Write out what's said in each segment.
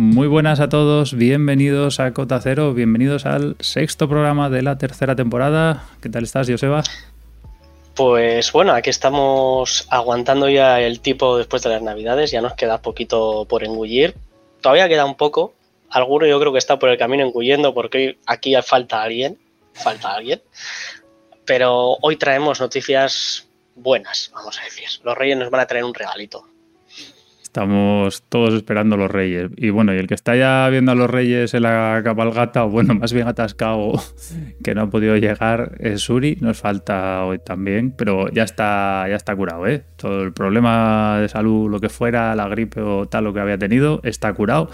Muy buenas a todos, bienvenidos a Cota Cero, bienvenidos al sexto programa de la tercera temporada. ¿Qué tal estás, Joseba? Pues bueno, aquí estamos aguantando ya el tipo después de las navidades, ya nos queda poquito por engullir. Todavía queda un poco, alguno yo creo que está por el camino engullendo porque aquí falta alguien, falta alguien. Pero hoy traemos noticias buenas, vamos a decir. Los reyes nos van a traer un regalito. Estamos todos esperando a los reyes. Y bueno, y el que está ya viendo a los reyes en la cabalgata, o bueno, más bien atascado, que no ha podido llegar, es Suri. Nos falta hoy también, pero ya está, ya está curado, ¿eh? Todo el problema de salud, lo que fuera, la gripe o tal, lo que había tenido, está curado.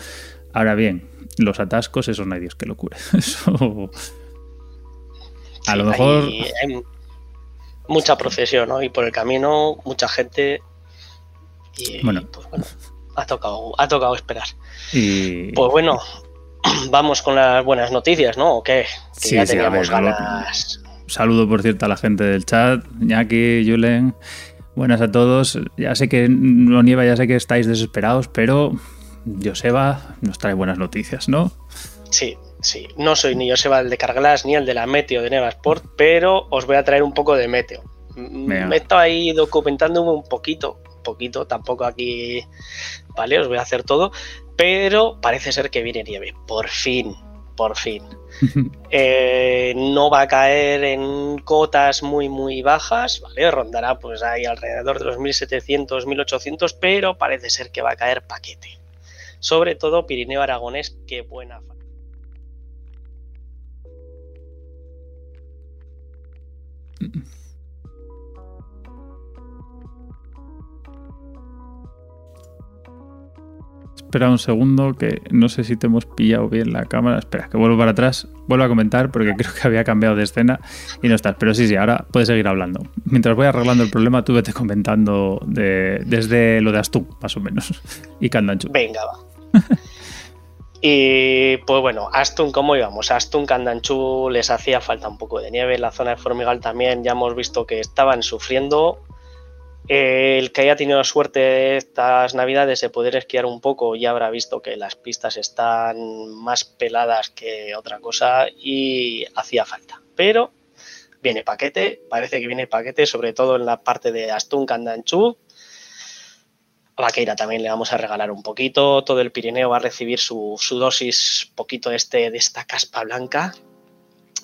Ahora bien, los atascos, eso no hay Dios que lo cure. Eso. A lo mejor. Hay mucha procesión, ¿no? Y por el camino, mucha gente y bueno, pues bueno, ha tocado, ha tocado esperar. Y... Pues bueno, vamos con las buenas noticicies, ¿no? ¿O qué? Que ya teníamos ganas. Saludo, por cierto, a la gente del chat, Ñaki, Julen. Buenas a todos. Ya sé que no nieva, ya sé que estáis desesperados, pero Joseba nos trae buenas noticias, ¿no? Sí, sí. No soy ni Joseba el de Carglass ni el de la Meteo de Nevasport, pero os voy a traer un poco de Meteo. Me he estado ahí documentándome un poquito poquito, tampoco aquí, ¿vale? Os voy a hacer todo, pero parece ser que viene nieve, por fin, por fin. Eh, no va a caer en cotas muy, muy bajas, ¿vale? Rondará pues ahí alrededor de los 1700, 1800, pero parece ser que va a caer paquete. Sobre todo Pirineo Aragonés, qué buena. Espera un segundo, que no sé si te hemos pillado bien la cámara. Espera, que vuelvo para atrás. Vuelvo a comentar porque creo que había cambiado de escena y no estás. Pero sí, sí, ahora puedes seguir hablando. Mientras voy arreglando el problema, tú vete comentando desde lo de Astún, más o menos. Y Candanchu. Venga, va. Y pues bueno, Astun, ¿cómo íbamos? Astun, Candanchú les hacía falta un poco de nieve. La zona de Formigal también ya hemos visto que estaban sufriendo el que haya tenido la suerte estas navidades de poder esquiar un poco ya habrá visto que las pistas están más peladas que otra cosa y hacía falta. Pero viene paquete, parece que viene paquete, sobre todo en la parte de Astún, Candanchú. A Vaqueira también le vamos a regalar un poquito. Todo el Pirineo va a recibir su, su dosis poquito este, de esta caspa blanca.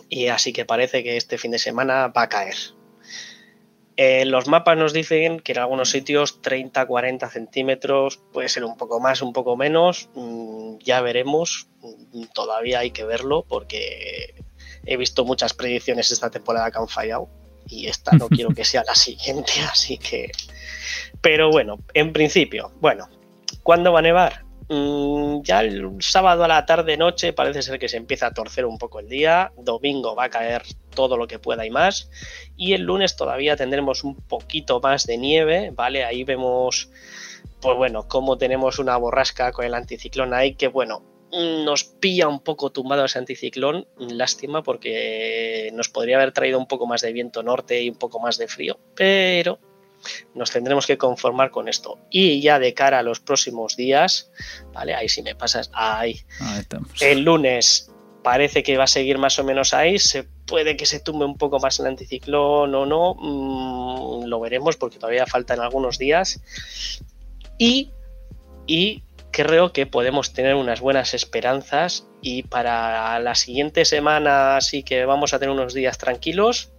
Y así que parece que este fin de semana va a caer. Eh, los mapas nos dicen que en algunos sitios 30-40 centímetros, puede ser un poco más, un poco menos, mm, ya veremos, mm, todavía hay que verlo porque he visto muchas predicciones esta temporada que han fallado y esta no quiero que sea la siguiente, así que... Pero bueno, en principio, bueno, ¿cuándo va a nevar? Mm, ya el sábado a la tarde noche parece ser que se empieza a torcer un poco el día, domingo va a caer todo lo que pueda y más, y el lunes todavía tendremos un poquito más de nieve, ¿vale? Ahí vemos, pues bueno, cómo tenemos una borrasca con el anticiclón ahí, que bueno, nos pilla un poco tumbado ese anticiclón, lástima porque nos podría haber traído un poco más de viento norte y un poco más de frío, pero nos tendremos que conformar con esto. Y ya de cara a los próximos días, ¿vale? Ahí si me pasas, ahí. el lunes parece que va a seguir más o menos ahí, se puede que se tumbe un poco más el anticiclón o no, mm, lo veremos porque todavía faltan algunos días. Y, y creo que podemos tener unas buenas esperanzas y para la siguiente semana sí que vamos a tener unos días tranquilos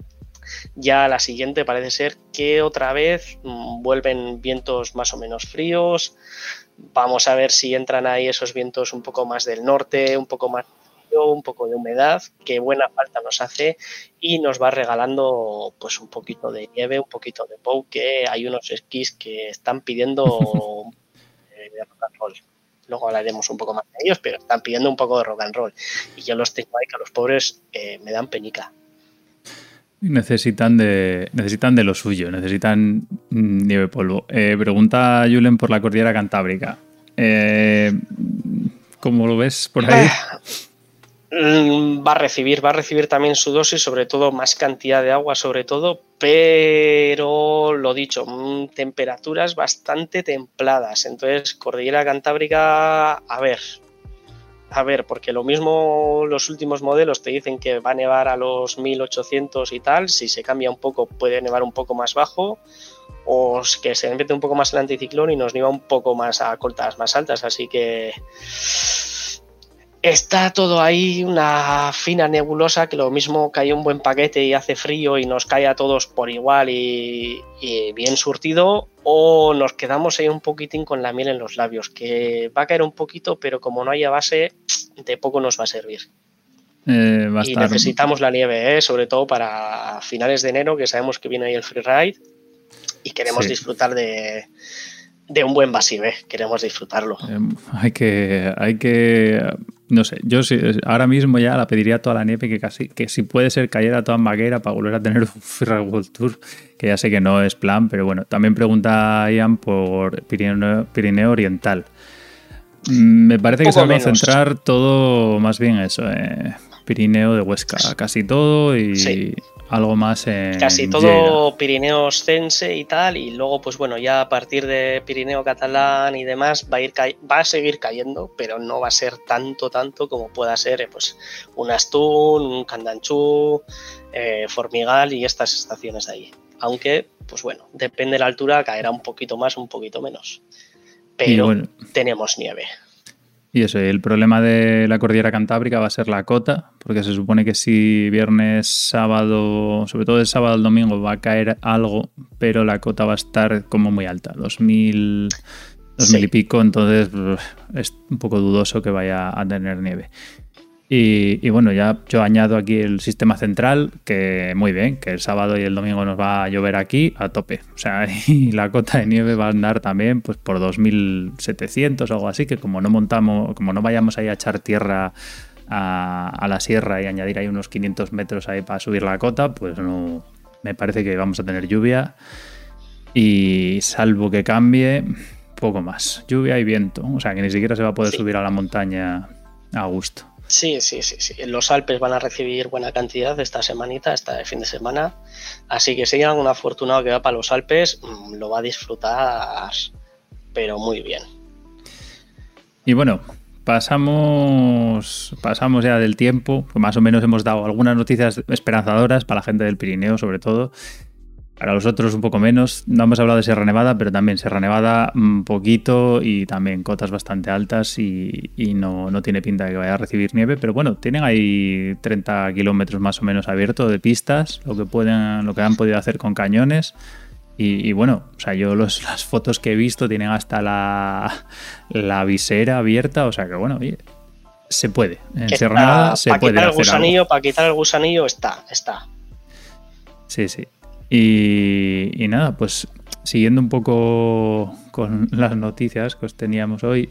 ya la siguiente parece ser que otra vez mm, vuelven vientos más o menos fríos. Vamos a ver si entran ahí esos vientos un poco más del norte, un poco más un poco de humedad, que buena falta nos hace y nos va regalando pues un poquito de nieve, un poquito de pow, que hay unos esquís que están pidiendo eh, de rock and roll. Luego hablaremos un poco más de ellos, pero están pidiendo un poco de rock and roll. Y yo los tengo ahí que a los pobres eh, me dan penica. Necesitan de, necesitan de lo suyo, necesitan mm, nieve polvo. Eh, pregunta Julen por la cordillera cantábrica. Eh, ¿Cómo lo ves por ahí? Mm, va a recibir, va a recibir también su dosis, sobre todo más cantidad de agua, sobre todo, pero lo dicho, mm, temperaturas bastante templadas. Entonces, cordillera cantábrica, a ver, a ver, porque lo mismo los últimos modelos te dicen que va a nevar a los 1800 y tal, si se cambia un poco puede nevar un poco más bajo, o que se mete un poco más el anticiclón y nos nieva un poco más a cotas más altas, así que está todo ahí una fina nebulosa que lo mismo cae un buen paquete y hace frío y nos cae a todos por igual y, bien surtido o nos quedamos ahí un poquitín con la miel en los labios que va a caer un poquito pero como no haya base de poco nos va a servir eh, y necesitamos la nieve ¿eh? sobre todo para finales de enero que sabemos que viene ahí el freeride y queremos disfrutar de, de un buen Basive, queremos disfrutarlo. Em, hay que, hay que, no sé, yo ahora mismo ya la pediría toda la nieve que casi, que si puede ser cayera toda en vaquera para volver a tener un Freeride World Tour, que ya sé que no es plan, pero bueno, también pregunta Ian por Pirineo, Oriental. Mm, me parece que se va a centrar todo más bien eso, eh, Pirineo de Huesca, casi todo y, algo más en Casi todo Pirineo Cense y tal, y luego, pues bueno, ya a partir de Pirineo Catalán y demás va a, ir va a seguir cayendo, pero no va a ser tanto, tanto como pueda ser eh, pues, un Astún, un Candanchú, eh, Formigal y estas estaciones de ahí. Aunque, pues bueno, depende de la altura, caerá un poquito más, un poquito menos. Pero tenemos nieve. Y eso, el problema de la cordillera cantábrica va a ser la cota, porque se supone que si viernes, sábado, sobre todo el sábado al domingo va a caer algo, pero la cota va a estar como muy alta, 2000, 2000 y pico, entonces es un poco dudoso que vaya a tener nieve. Y, bueno, ya yo añado aquí el sistema central, que muy bien, que el sábado y el domingo nos va a llover aquí a tope. O sea, y la cota de nieve va a andar también pues por 2.700 o algo así, que como no montamos, como no vayamos ahí a echar tierra a, la sierra y añadir ahí unos 500 metros ahí para subir la cota, pues no, me parece que vamos a tener lluvia. Y salvo que cambie, poco más. Lluvia y viento. O sea, que ni siquiera se va a poder subir a la montaña a gusto. Sí, sí, sí, sí. Los Alpes van a recibir buena cantidad esta semanita, esta fin de semana. Así que si hay algún afortunado que va para los Alpes, mm, lo va a disfrutar, pero muy bien. Y bueno, pasamos, pasamos ya del tiempo. Pues más o menos hemos dado algunas noticias esperanzadoras para la gente del Pirineo, sobre todo. Para los otros un poco menos. No hemos hablado de Sierra Nevada, pero también Sierra Nevada un poquito y también cotas bastante altas y, no, tiene pinta de que vaya a recibir nieve. Pero bueno, tienen ahí 30 kilómetros más o menos abiertos de pistas, lo que, pueden, lo que han podido hacer con cañones. Y, bueno, o sea, yo las fotos que he visto tienen hasta la, visera abierta, o sea que bueno, oye, se puede. En Sierra Nevada se puede. Quitar el gusanillo, Para quitar el gusanillo está, está. Sí, sí. Y, nada, pues siguiendo un poco con las noticias que os teníamos hoy,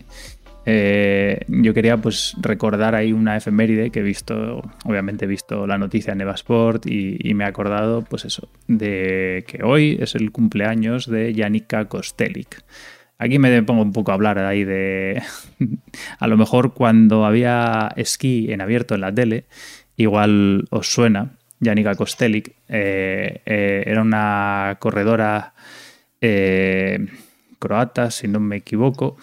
eh, yo quería pues recordar ahí una efeméride que he visto, obviamente he visto la noticia en Evasport y, y me he acordado pues eso, de que hoy es el cumpleaños de Janika Kostelic. Aquí me pongo un poco a hablar ahí de, a lo mejor cuando había esquí en abierto en la tele, igual os suena, Janika Kostelic, eh, eh, era una corredora eh, croata, si no me equivoco,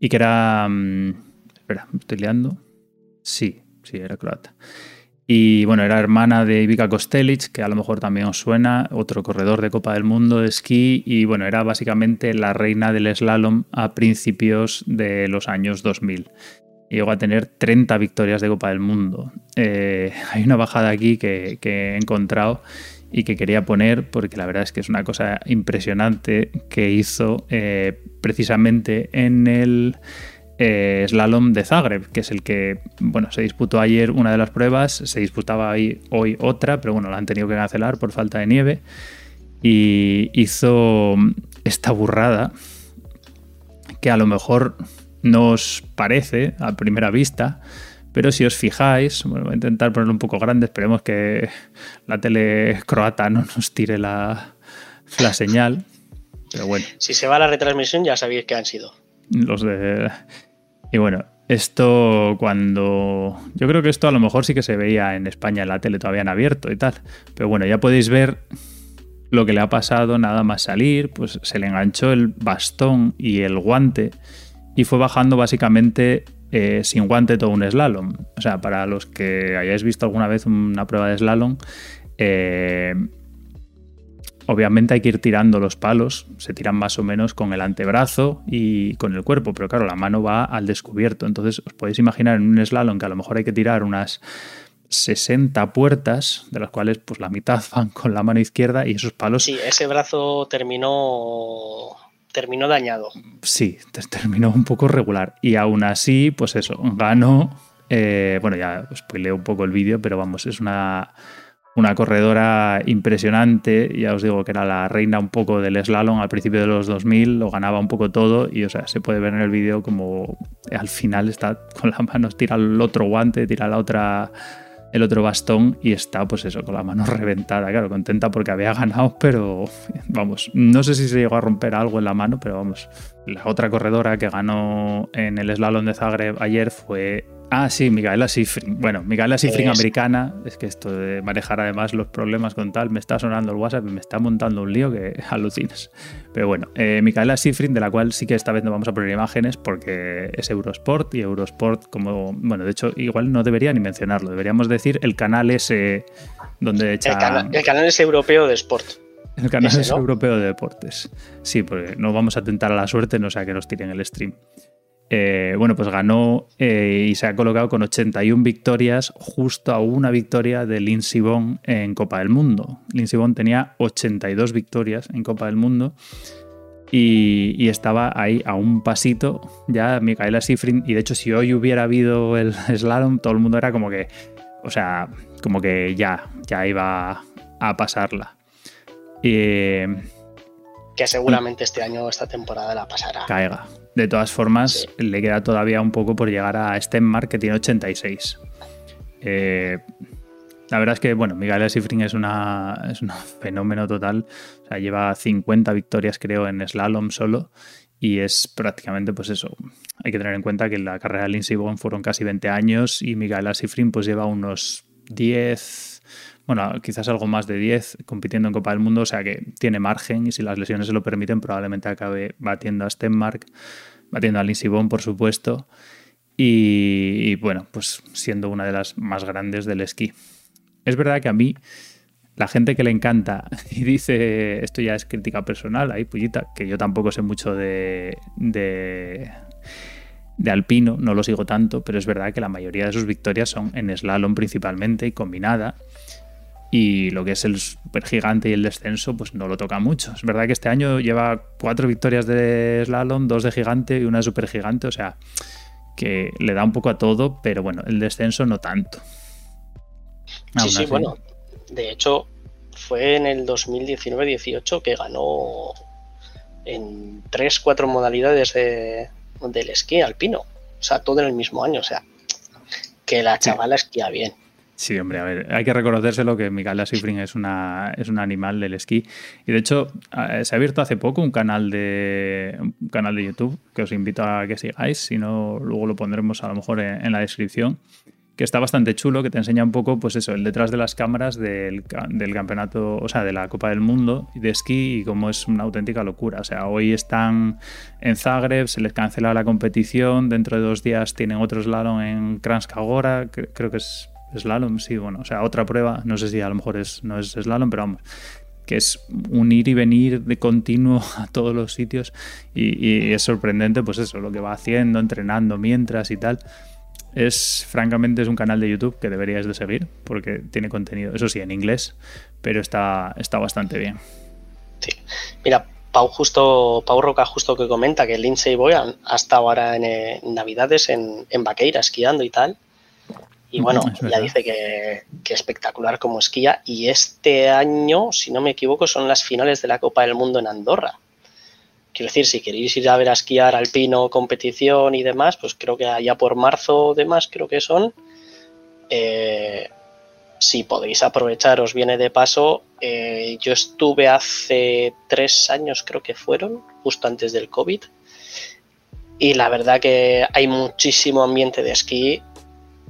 y que era... Mm, espera, me estoy liando. Sí, sí, era croata. Y bueno, era hermana de Ivica Kostelic, que a lo mejor también os suena, otro corredor de Copa del Mundo de esquí, y bueno, era básicamente la reina del slalom a principios de los años 2000 llegó a tener 30 victorias de Copa del Mundo. Eh, hay una bajada aquí que, he encontrado y que quería poner porque la verdad es que es una cosa impresionante que hizo eh, precisamente en el eh, slalom de Zagreb, que es el que bueno, se disputó ayer una de las pruebas, se disputaba hoy, hoy otra, pero bueno, la han tenido que cancelar por falta de nieve y hizo esta burrada que a lo mejor nos parece a primera vista, pero si os fijáis, bueno, voy a intentar ponerlo un poco grande, esperemos que la tele croata no nos tire la, la señal. Pero bueno. Si se va la retransmisión ya sabéis que han sido. Los de... Y bueno, esto cuando... Yo creo que esto a lo mejor sí que se veía en España en la tele todavía en abierto y tal. Pero bueno, ya podéis ver lo que le ha pasado nada más salir. Pues se le enganchó el bastón y el guante y fue bajando básicamente eh, sin guante todo un slalom. O sea, para los que hayáis visto alguna vez una prueba de slalom, eh, obviamente hay que ir tirando los palos, se tiran más o menos con el antebrazo y con el cuerpo, pero claro, la mano va al descubierto. Entonces os podéis imaginar en un slalom que a lo mejor hay que tirar unas 60 puertas, de las cuales pues la mitad van con la mano izquierda y esos palos... Sí, ese brazo terminó terminó dañado. Sí, terminó un poco regular. Y aún así, pues eso, ganó. Eh, bueno, ya spoileo un poco el vídeo, pero vamos, es una, una corredora impresionante. Ya os digo que era la reina un poco del slalom al principio de los 2000, lo ganaba un poco todo. Y o sea, se puede ver en el vídeo como al final está con las manos, tira el otro guante, tira la otra el otro bastón y está pues eso, con la mano reventada, claro, contenta porque había ganado, pero vamos, no sé si se llegó a romper algo en la mano, pero vamos, la otra corredora que ganó en el slalom de Zagreb ayer fue Ah, sí, Micaela Sifrin. Bueno, Micaela Sifrin americana. Es que esto de manejar además los problemas con tal, me está sonando el WhatsApp y me está montando un lío que alucinas. Pero bueno, eh, Micaela Sifrin, de la cual sí que esta vez no vamos a poner imágenes porque es Eurosport y Eurosport, como. Bueno, de hecho, igual no debería ni mencionarlo. Deberíamos decir el canal ese donde echa. El, canal, es europeo de Sport. El canal es europeo de deportes. Sí, porque no vamos a tentar a la suerte, no sea que nos tiren el stream. Eh, bueno, pues ganó eh, y se ha colocado con 81 victorias, justo a una victoria de Lindsey Vonn en Copa del Mundo. Lindsey Vonn tenía 82 victorias en Copa del Mundo y, estaba ahí a un pasito ya Micaela Sifrin. Y de hecho, si hoy hubiera habido el slalom, todo el mundo era como que, o sea, como que ya, ya iba a pasarla. que seguramente este año, esta temporada la pasará. Caiga, de todas formas, le queda todavía un poco por llegar a Stenmark, que tiene 86. Eh, la verdad es que, bueno, Miguel Sifrin es, una, es un fenómeno total. O sea, lleva 50 victorias, creo, en slalom solo. Y es prácticamente, pues eso. Hay que tener en cuenta que la carrera de Lindsey Vonn fueron casi 20 años y Miguel Sifrin pues lleva unos 10, bueno, quizás algo más de 10 compitiendo en Copa del Mundo, o sea que tiene margen y si las lesiones se lo permiten probablemente acabe batiendo a Stenmark, batiendo a Vonn, por supuesto, y, bueno, pues siendo una de las más grandes del esquí. Es verdad que a mí la gente que le encanta y dice esto ya es crítica personal, ahí pullita, que yo tampoco sé mucho de, de, de, alpino, no lo sigo tanto, pero es verdad que la mayoría de sus victorias son en slalom principalmente y combinada y lo que es el supergigante y el descenso, pues no lo toca mucho. Es verdad que este año lleva cuatro victorias de slalom, dos de gigante y una de supergigante, o sea, que le da un poco a todo, pero bueno, el descenso no tanto. sí, sí, bueno, de hecho fue en el 2019-18 que ganó en tres, cuatro modalidades de, del esquí alpino, o sea, todo en el mismo año, o sea, que la chavala esquía bien. Sí, hombre, a ver, hay que reconocérselo que Micaela Sifrin es, una, es un animal del esquí. Y de hecho, se ha abierto hace poco un canal de canal de YouTube que os invito a que sigáis, si no, luego lo pondremos a lo mejor en, la descripción, que está bastante chulo, que te enseña un poco, pues eso, el detrás de las cámaras del, del campeonato, o sea, de la Copa del Mundo de esquí y cómo es una auténtica locura. O sea, hoy están en Zagreb, se les cancela la competición, dentro de dos días tienen otro slalom en Kranjska Gora, creo que es Slalom, sí, bueno, o sea, otra prueba, no sé si a lo mejor es, no es slalom, pero vamos, que es un ir y venir de continuo a todos los sitios y, es sorprendente, pues eso, lo que va haciendo, entrenando mientras y tal. Es, francamente, es un canal de YouTube que deberías de seguir porque tiene contenido, eso sí, en inglés, pero está, está bastante bien. Sí, mira, Pau justo, Pau Roca justo que comenta que Lindsay Boy ha, estado ahora en, Navidades en, en Vaqueira esquiando y tal y bueno, ya dice que, espectacular como esquía. Y este año, si no me equivoco, son las finales de la Copa del Mundo en Andorra. Quiero decir, si queréis ir a ver a esquiar alpino, competición y demás, pues creo que allá por marzo o demás, creo que son. Eh, si podéis aprovechar, os viene de paso. Eh, yo estuve hace tres años, creo que fueron, justo antes del COVID. Y la verdad que hay muchísimo ambiente de esquí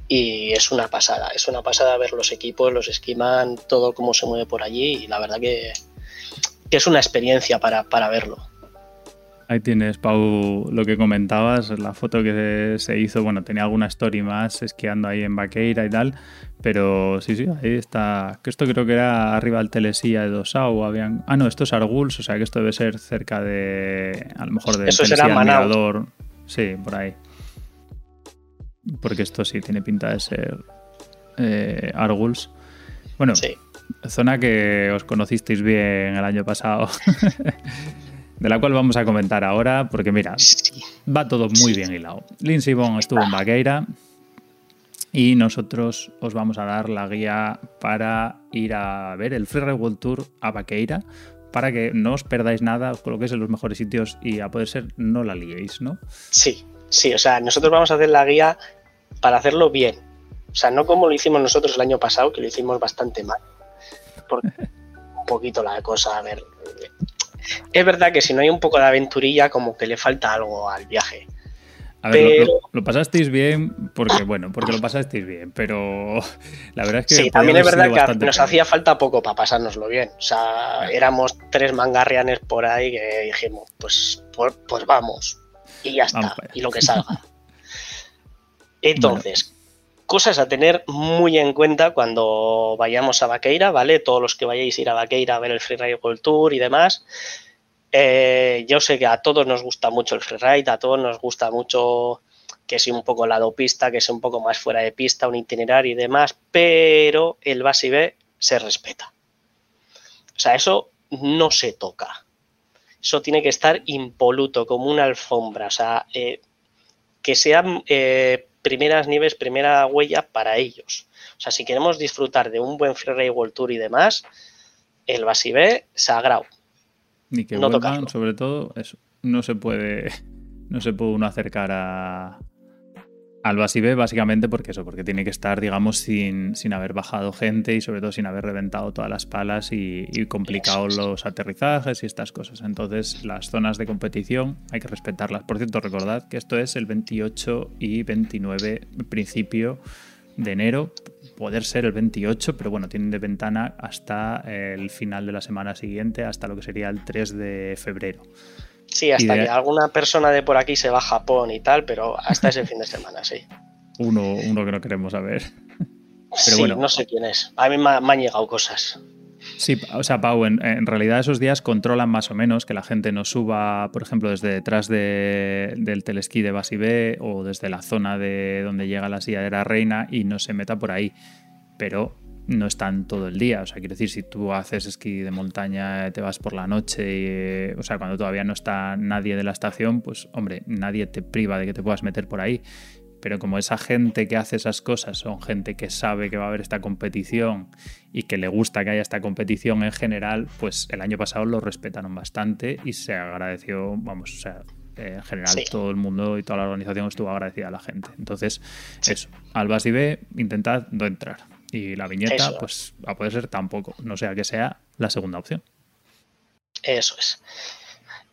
y es una pasada, es una pasada ver los equipos, los esquiman, todo cómo se mueve por allí y la verdad que, es una experiencia para, verlo. Ahí tienes, Pau, lo que comentabas, la foto que se hizo, bueno, tenía alguna story más esquiando ahí en Vaqueira y tal, pero sí, sí, ahí está, que esto creo que era arriba del Telesía de Dosao, habían... Ah, no, esto es Arguls, o sea que esto debe ser cerca de, a lo mejor de Eso será. Sí, por ahí. Porque esto sí tiene pinta de ser eh, Arguls. Bueno, zona que os conocisteis bien el año pasado. de la cual vamos a comentar ahora, porque mira, va todo muy bien hilado. Lindsay Bond estuvo en Vaqueira y nosotros os vamos a dar la guía para ir a ver el Free World Tour a Vaqueira, para que no os perdáis nada, os coloquéis en los mejores sitios y a poder ser no la liéis, ¿no? Sí, sí, o sea, nosotros vamos a hacer la guía para hacerlo bien. O sea, no como lo hicimos nosotros el año pasado, que lo hicimos bastante mal. Porque un poquito la cosa, a ver, es verdad que si no hay un poco de aventurilla, como que le falta algo al viaje. A ver, lo, pasasteis bien porque, bueno, porque lo pasasteis bien, pero la verdad es que... Sí, también es verdad que nos hacía falta poco para pasárnoslo bien. O sea, éramos tres mangarrianes por ahí que dijimos, pues, pues, pues vamos. Y ya está, y lo que salga. Entonces, cosas a tener muy en cuenta cuando vayamos a Vaqueira, ¿vale? Todos los que vayáis a ir a Vaqueira a ver el Freeride World Tour y demás. Eh, yo sé que a todos nos gusta mucho el freeride, a todos nos gusta mucho que sea un poco lado pista, que sea un poco más fuera de pista, un itinerario y demás, pero el base B se respeta. O sea, eso no se toca. Eso tiene que estar impoluto, como una alfombra. O sea, eh, que sean eh, primeras nieves, primera huella para ellos. O sea, si queremos disfrutar de un buen Freeride World Tour y demás, el Basibé sagrado. Ni que no vuelvan, sobre todo, eso. No se puede, no se puede uno acercar a, al Basibé básicamente porque eso, porque tiene que estar, digamos, sin, sin, haber bajado gente y sobre todo sin haber reventado todas las palas y, complicado los aterrizajes y estas cosas. Entonces, las zonas de competición hay que respetarlas. Por cierto, recordad que esto es el 28 y 29 principio de enero. Poder ser el 28, pero bueno, tienen de ventana hasta el final de la semana siguiente, hasta lo que sería el 3 de febrero. Sí, hasta que alguna persona de por aquí se va a Japón y tal, pero hasta ese fin de semana, sí. Uno, uno que no queremos saber. Pero sí, no sé quién es. A mí me, han llegado cosas. Sí, o sea, Pau, en, realidad esos días controlan más o menos que la gente no suba, por ejemplo, desde detrás del telesquí de Basibé o desde la zona de donde llega la silla de la reina y no se meta por ahí. Pero no están todo el día. O sea, quiero decir, si tú haces esquí de montaña, te vas por la noche, y, eh, o sea, cuando todavía no está nadie de la estación, pues hombre, nadie te priva de que te puedas meter por ahí. Pero como esa gente que hace esas cosas son gente que sabe que va a haber esta competición y que le gusta que haya esta competición en general, pues el año pasado lo respetaron bastante y se agradeció, vamos, o sea, eh, en general todo el mundo y toda la organización estuvo agradecida a la gente. Entonces, eso, al y B, intentad no entrar. Y la viñeta, pues a poder ser tampoco, no sea que sea la segunda opción. Eso es.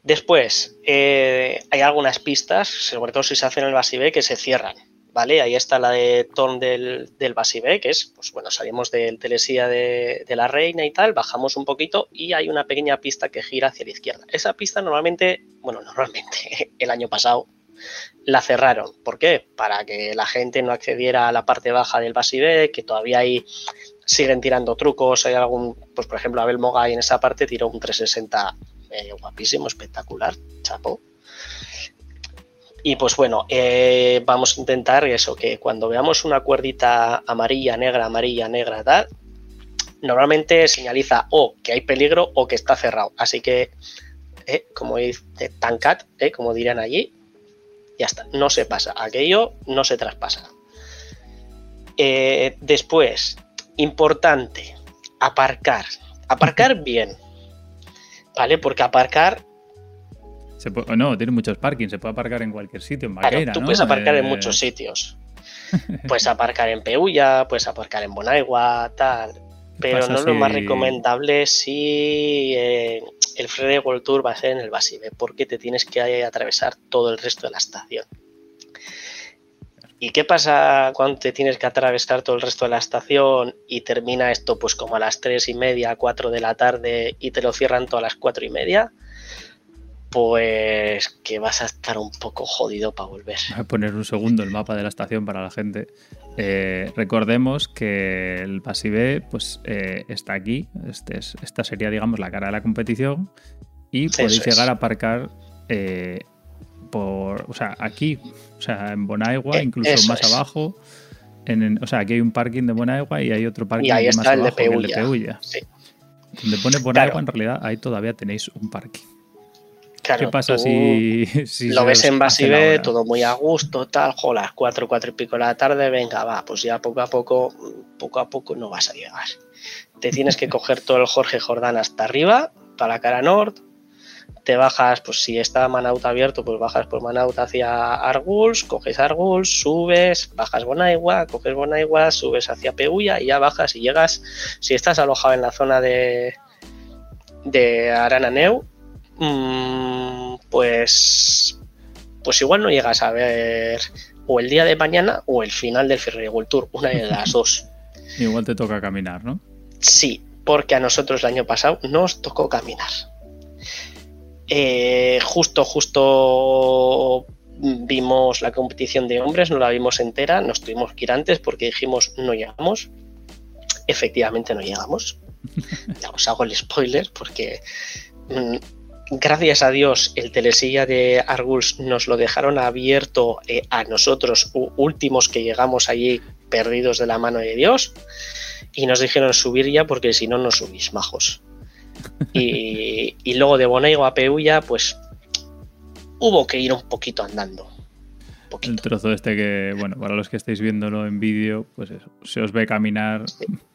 Después, eh, hay algunas pistas, sobre todo si se hacen en el Basibé, que se cierran. ¿Vale? Ahí está la de Ton del, del Basibé, que es, pues bueno, salimos del Telesía de, de, la Reina y tal, bajamos un poquito y hay una pequeña pista que gira hacia la izquierda. Esa pista normalmente, bueno, normalmente, el año pasado la cerraron. ¿Por qué? Para que la gente no accediera a la parte baja del Basibé, que todavía hay siguen tirando trucos. Hay algún, pues por ejemplo, Abel Mogay en esa parte tiró un 360 eh, guapísimo, espectacular, chapo. Y pues bueno, eh, vamos a intentar eso, que cuando veamos una cuerdita amarilla, negra, amarilla, negra, tal, normalmente señaliza o que hay peligro o que está cerrado. Así que, eh, como dice Tancat, como dirían allí, ya está, no se pasa. Aquello no se traspasa. Eh, después, importante, aparcar. Aparcar bien. ¿Vale? Porque aparcar. no, tiene muchos parkings, se puede aparcar en cualquier sitio, en tú puedes aparcar en eh, muchos sitios. puedes aparcar en Peulla, puedes aparcar en Bonaigua, tal. Pero no lo más recomendable si eh, el Free World Tour va a ser en el Basibe, porque te tienes que atravesar todo el resto de la estación. ¿Y qué pasa cuando te tienes que atravesar todo el resto de la estación y termina esto pues como a las 3 y media, 4 de la tarde y te lo cierran todas las 4 y media? pues que vas a estar un poco jodido para volver. Voy a poner un segundo el mapa de la estación para la gente. Eh, recordemos que el Pasive pues, eh, está aquí. Este es, esta sería, digamos, la cara de la competición. Y podéis llegar a aparcar eh, por, o sea, aquí, o sea, en Bonaigua, incluso más abajo. En, o sea, aquí hay un parking de Bonaigua y hay otro parking más abajo, de el de Peulla. Sí. Donde pone Bonaigua, en realidad, ahí todavía tenéis un parking. ¿Qué pasa si, lo ves en Basive, todo muy a gusto, tal, jo, las 4, 4 y pico de la tarde, venga, va, pues ya poco a poco, poco a poco no vas a llegar. Te tienes que coger todo el Jorge Jordán hasta arriba, para la cara norte, te bajas, pues si está Manaut abierto, pues bajas por Manaut hacia Arguls, coges Arguls, subes, bajas Bonaigua, coges Bonaigua, subes hacia Peulla y ya bajas y llegas, si estás alojado en la zona de, de Arananeu, pues, pues igual no llegas a ver o el día de mañana o el final del Ferry World Tour, una de las dos. igual te toca caminar, ¿no? Sí, porque a nosotros el año pasado nos tocó caminar. Eh, justo, justo vimos la competición de hombres, no la vimos entera, nos tuvimos que ir antes porque dijimos no llegamos. Efectivamente no llegamos. ya os hago el spoiler porque mm, gracias a Dios, el telesilla de Arguls nos lo dejaron abierto eh, a nosotros, últimos que llegamos allí perdidos de la mano de Dios, y nos dijeron subir ya porque si no, no subís, majos. Y, luego de Bonaigo a Peulla, pues hubo que ir un poquito andando. El trozo este que, bueno, para los que estáis viéndolo en vídeo, pues eso, se os ve caminar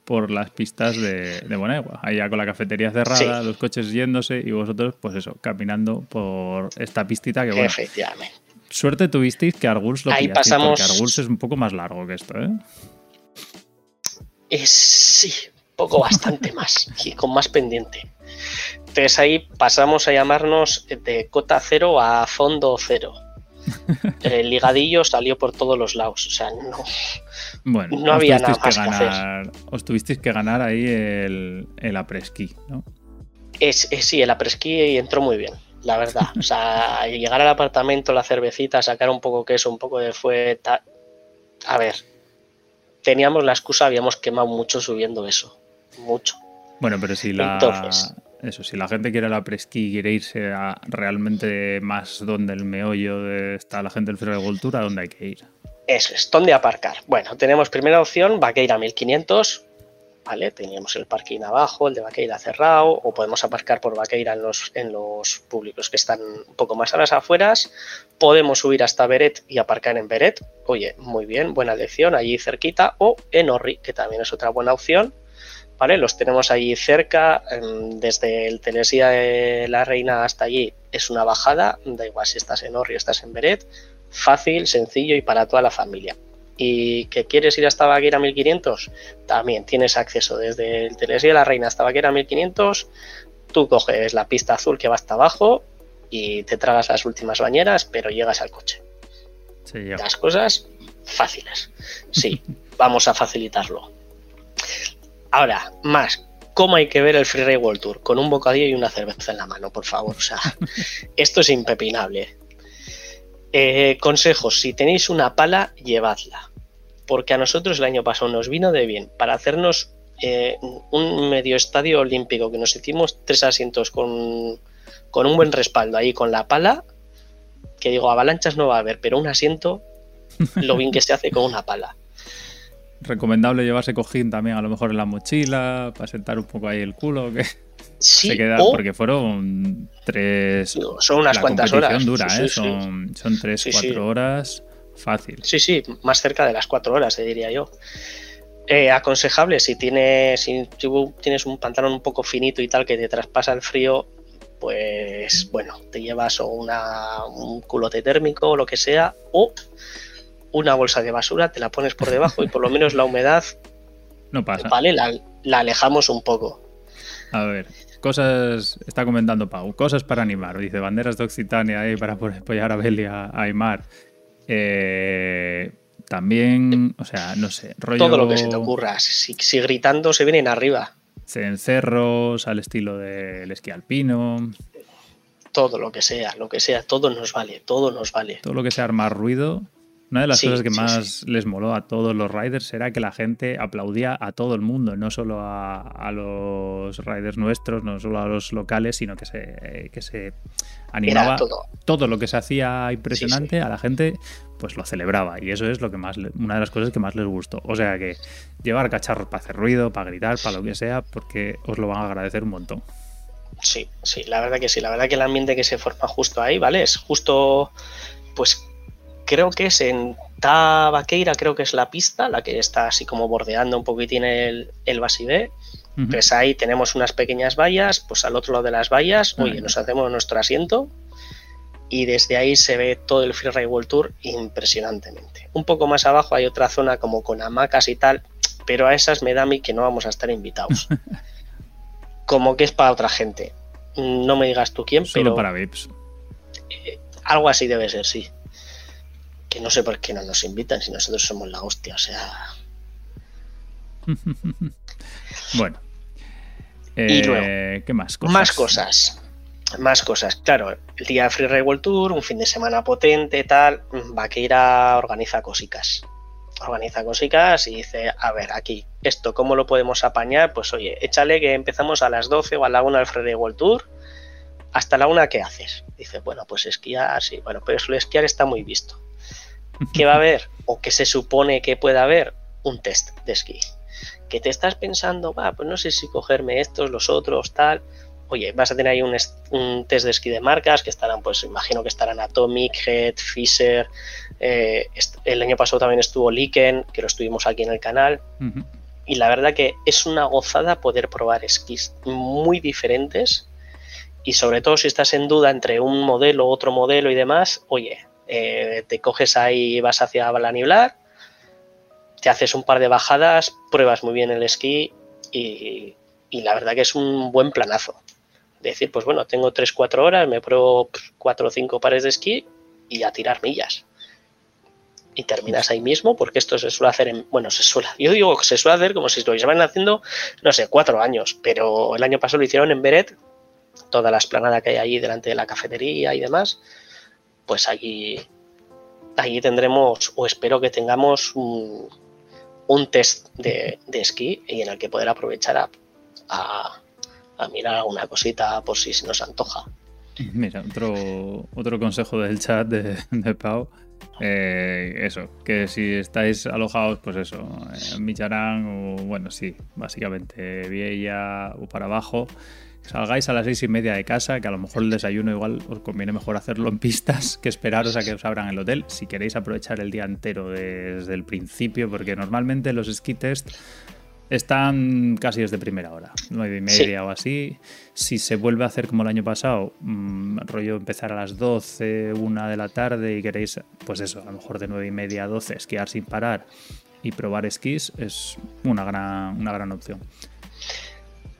por las pistas de, de Bonegua. Allá con la cafetería cerrada, los coches yéndose y vosotros, pues eso, caminando por esta pistita que bueno. Efectivamente. Suerte tuvisteis que Arguls lo Ahí pasamos... porque Arguls es un poco más largo que esto, ¿eh? Es, sí, poco bastante más y con más pendiente. Entonces ahí pasamos a llamarnos de cota cero a fondo cero. El ligadillo salió por todos los lados. O sea, no, bueno, no había nada más que, ganar, Os tuvisteis que ganar ahí el, el apresquí, ¿no? Es, sí, el apresquí entró muy bien, la verdad. O sea, llegar al apartamento, la cervecita, sacar un poco queso, un poco de fueta. A ver, teníamos la excusa, habíamos quemado mucho subiendo eso. Mucho. Bueno, pero si la. Entonces, eso, si la gente quiere la presquí y quiere irse a realmente más donde el meollo está la gente del Fero de Cultura, ¿dónde hay que ir? Eso es, ¿dónde aparcar? Bueno, tenemos primera opción, Vaqueira 1500, ¿vale? Teníamos el parking abajo, el de Vaqueira cerrado, o podemos aparcar por Vaqueira en los, en los públicos que están un poco más a las afueras. Podemos subir hasta Beret y aparcar en Beret. Oye, muy bien, buena elección, allí cerquita. O en Orri, que también es otra buena opción. ¿Vale? Los tenemos allí cerca, em, desde el Telesía de la Reina hasta allí es una bajada, da igual si estás en Orri o estás en Beret, fácil, sencillo y para toda la familia. ¿Y que quieres ir hasta Baquera 1500? También tienes acceso desde el Telesía de la Reina hasta Baquera 1500, tú coges la pista azul que va hasta abajo y te tragas las últimas bañeras, pero llegas al coche. las cosas fáciles. Sí, vamos a facilitarlo. Ahora, más, ¿cómo hay que ver el Free World Tour? Con un bocadillo y una cerveza en la mano, por favor. O sea, esto es impepinable. Eh, consejos, si tenéis una pala, llevadla. Porque a nosotros el año pasado nos vino de bien para hacernos eh, un medio estadio olímpico que nos hicimos tres asientos con, con un buen respaldo ahí con la pala. Que digo, avalanchas no va a haber, pero un asiento, lo bien que se hace con una pala recomendable llevarse cojín también a lo mejor en la mochila, para sentar un poco ahí el culo, que se queda, porque fueron tres... son unas cuantas horas. dura, ¿eh? son, son tres, cuatro horas fácil. Sí, sí, más cerca de las cuatro horas, diría yo. Eh, aconsejable, si tienes, si tienes un pantalón un poco finito y tal que te traspasa el frío, pues bueno, te llevas una, un culote térmico o lo que sea, o una bolsa de basura, te la pones por debajo y por lo menos la humedad no pasa. Vale, la, alejamos un poco. A ver, cosas, está comentando Pau, cosas para animar. Dice banderas de Occitania ahí para apoyar a Beli a, Aymar. Eh, también, o sea, no sé, rollo... Todo lo que se te ocurra. Si, si gritando se vienen arriba. Cencerros al estilo del esquí alpino. todo lo que sea, lo que sea, todo nos vale, todo nos vale. Todo lo que sea armar ruido. Una de las cosas que más les moló a todos los riders era que la gente aplaudía a todo el mundo, no solo a, los riders nuestros, no solo a los locales, sino que se, que se animaba todo. todo. lo que se hacía impresionante a la gente, pues lo celebraba. Y eso es lo que más, una de las cosas que más les gustó. O sea que llevar cacharros para hacer ruido, para gritar, para lo que sea, porque os lo van a agradecer un montón. Sí, sí, la verdad que sí. La verdad que el ambiente que se forma justo ahí, ¿vale? Es justo, pues creo que es en Tabaqueira, creo que es la pista, la que está así como bordeando un poquitín el, el Basibé. Pues ahí tenemos unas pequeñas vallas, pues al otro lado de las vallas, oye, nos hacemos nuestro asiento y desde ahí se ve todo el Freeride World Tour impresionantemente. Un poco más abajo hay otra zona como con hamacas y tal, pero a esas me da a mí que no vamos a estar invitados. como que es para otra gente. No me digas tú quién, Solo para VIPs. Eh, algo así debe ser, sí. Que no sé por qué no nos invitan si nosotros somos la hostia, o sea. bueno. y luego, eh, ¿qué más cosas? Más cosas. Más cosas. Claro, el día de Free World Tour, un fin de semana potente, tal. Vaqueira organiza cositas organiza cositas y dice, a ver, aquí, esto, ¿cómo lo podemos apañar? Pues oye, échale que empezamos a las 12 o a la 1 del Friday World Tour, hasta la 1, ¿qué haces? Dice, bueno, pues esquiar, sí, bueno, pero esquiar está muy visto. ¿Qué va a haber? ¿O qué se supone que puede haber? Un test de esquí. Que te estás pensando, va, pues no sé si cogerme estos, los otros, tal oye, vas a tener ahí un, test de esquí de marcas que estarán, pues imagino que estarán Atomic, Head, Fisher. Eh, el año pasado también estuvo Liken, que lo estuvimos aquí en el canal. Y la verdad que es una gozada poder probar esquís muy diferentes. Y sobre todo si estás en duda entre un modelo, otro modelo y demás, oye, eh, te coges ahí, vas hacia Balaniblar, te haces un par de bajadas, pruebas muy bien el esquí y la verdad que es un buen planazo decir, pues bueno, tengo 3-4 horas, me pruebo 4 o 5 pares de esquí y a tirar millas. Y terminas ahí mismo, porque esto se suele hacer en. Bueno, se suele. Yo digo que se suele hacer como si lo haciendo, no sé, cuatro años. Pero el año pasado lo hicieron en Beret, toda la esplanada que hay allí delante de la cafetería y demás. Pues allí. Allí tendremos, o espero que tengamos un, test de, esquí y en el que poder aprovechar a a mirar alguna cosita por si se nos antoja. Mira, otro, otro consejo del chat de, Pau. Eh, eso, que si estáis alojados, pues eso, en Micharán o bueno, sí, básicamente Vieja o para abajo, salgáis a las seis y media de casa, que a lo mejor el desayuno igual os conviene mejor hacerlo en pistas que esperaros a que os abran el hotel, si queréis aprovechar el día entero desde el principio, porque normalmente los ski test están casi desde primera hora, nueve y media o así. Si se vuelve a hacer como el año pasado, mm, rollo empezar a las 12, una de la tarde y queréis, pues eso, a lo mejor de nueve y media a 12, esquiar sin parar y probar esquís, es una gran, una gran opción.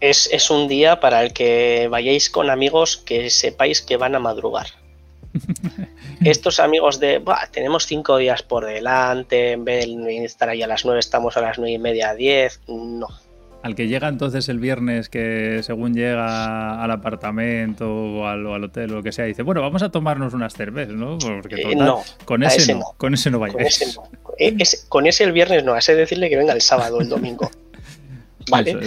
Es, es un día para el que vayáis con amigos que sepáis que van a madrugar. Estos amigos de, tenemos cinco días por delante, en vez de estar ahí a las nueve, estamos a las nueve y media, a diez, no. Al que llega entonces el viernes, que según llega al apartamento o al, hotel o lo que sea, dice, bueno, vamos a tomarnos unas cervezas, ¿no? Porque eh, no, con ese no, con ese no vaya. Con ese, eh, con ese el viernes no, ese decirle que venga el sábado o el domingo. ¿Vale?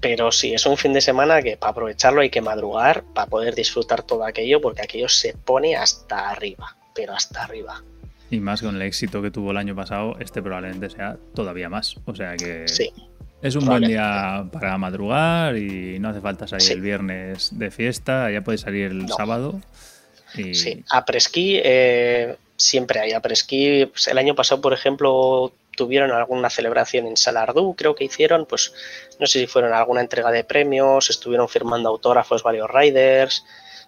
Pero sí, es un fin de semana que para aprovecharlo hay que madrugar para poder disfrutar todo aquello, porque aquello se pone hasta arriba, pero hasta arriba. Y más con el éxito que tuvo el año pasado, este probablemente sea todavía más. O sea que sí, es un buen día para madrugar y no hace falta salir el viernes de fiesta, ya puedes salir el sábado. Y... Sí, a presquí eh, siempre hay a presquí. Pues el año pasado, por ejemplo, tuvieron alguna celebración en Salardú, creo que hicieron, pues no sé si fueron alguna entrega de premios, estuvieron firmando autógrafos varios riders,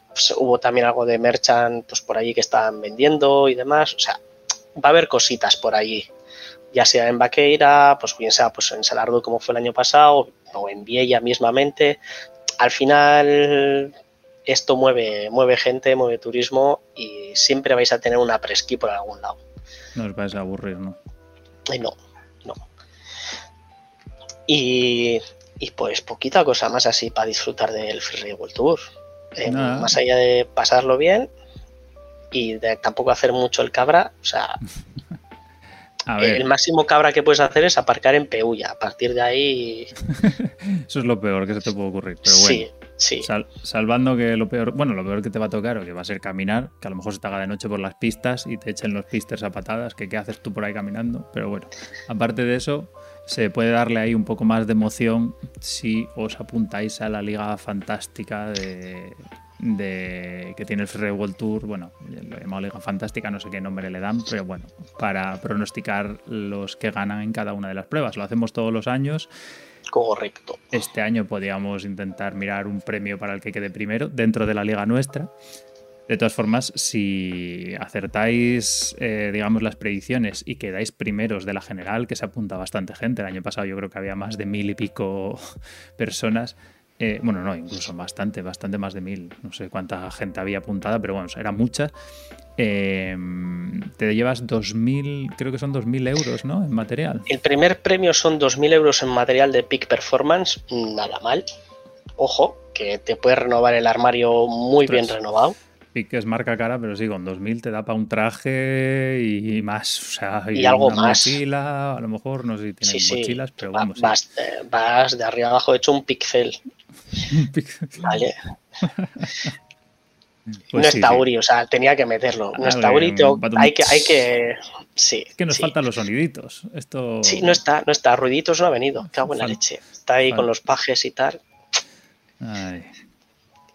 pues, hubo también algo de merchant pues por allí que estaban vendiendo y demás, o sea, va a haber cositas por allí, ya sea en Vaqueira, pues bien sea pues en Salardú como fue el año pasado, o en Viella mismamente, al final esto mueve, mueve gente, mueve turismo y siempre vais a tener una presquí por algún lado. No os vais a aburrir, ¿no? No, no. Y, pues poquita cosa más así para disfrutar del Free World Tour. Eh, más allá de pasarlo bien y de tampoco hacer mucho el cabra, o sea, el máximo cabra que puedes hacer es aparcar en Peulla. A partir de ahí. Eso es lo peor que se te puede ocurrir. Pero bueno, sí, sí. salvando que lo peor, bueno, lo peor que te va a tocar o que va a ser caminar, que a lo mejor se te haga de noche por las pistas y te echen los pisters a patadas, que qué haces tú por ahí caminando. Pero bueno, aparte de eso, se puede darle ahí un poco más de emoción si os apuntáis a la Liga Fantástica de, que tiene el Free World Tour, bueno, lo llamado Liga Fantástica, no sé qué nombre le dan, pero bueno, para pronosticar los que ganan en cada una de las pruebas. Lo hacemos todos los años. Correcto. Este año podríamos intentar mirar un premio para el que quede primero dentro de la liga nuestra. De todas formas, si acertáis, eh, digamos, las predicciones y quedáis primeros de la general, que se apunta bastante gente, el año pasado yo creo que había más de mil y pico personas, eh, bueno, no, incluso bastante, bastante más de mil. No sé cuánta gente había apuntada, pero bueno, era mucha. Em, te llevas 2.000, creo que son 2.000 euros, ¿no? En material. El primer premio son 2.000 euros en material de Peak Performance, nada mal. Ojo, que te puedes renovar el armario muy bien renovado. Peak es marca cara, pero sí, con 2.000 te da para un traje y más. O sea, y, algo más. Mochila, a lo mejor, no sé si tienes mochilas, pero vamos. Vas, eh, vas, de arriba abajo hecho un pixel. Vale. Pues no está Uri, o sea, tenía que meterlo. No está Uri, hay que, hay que. Sí. Es que nos faltan los soniditos. Esto... Sí, no está, no está. Ruiditos no ha venido. Cago en la leche. Está ahí con los pajes y tal. Ay.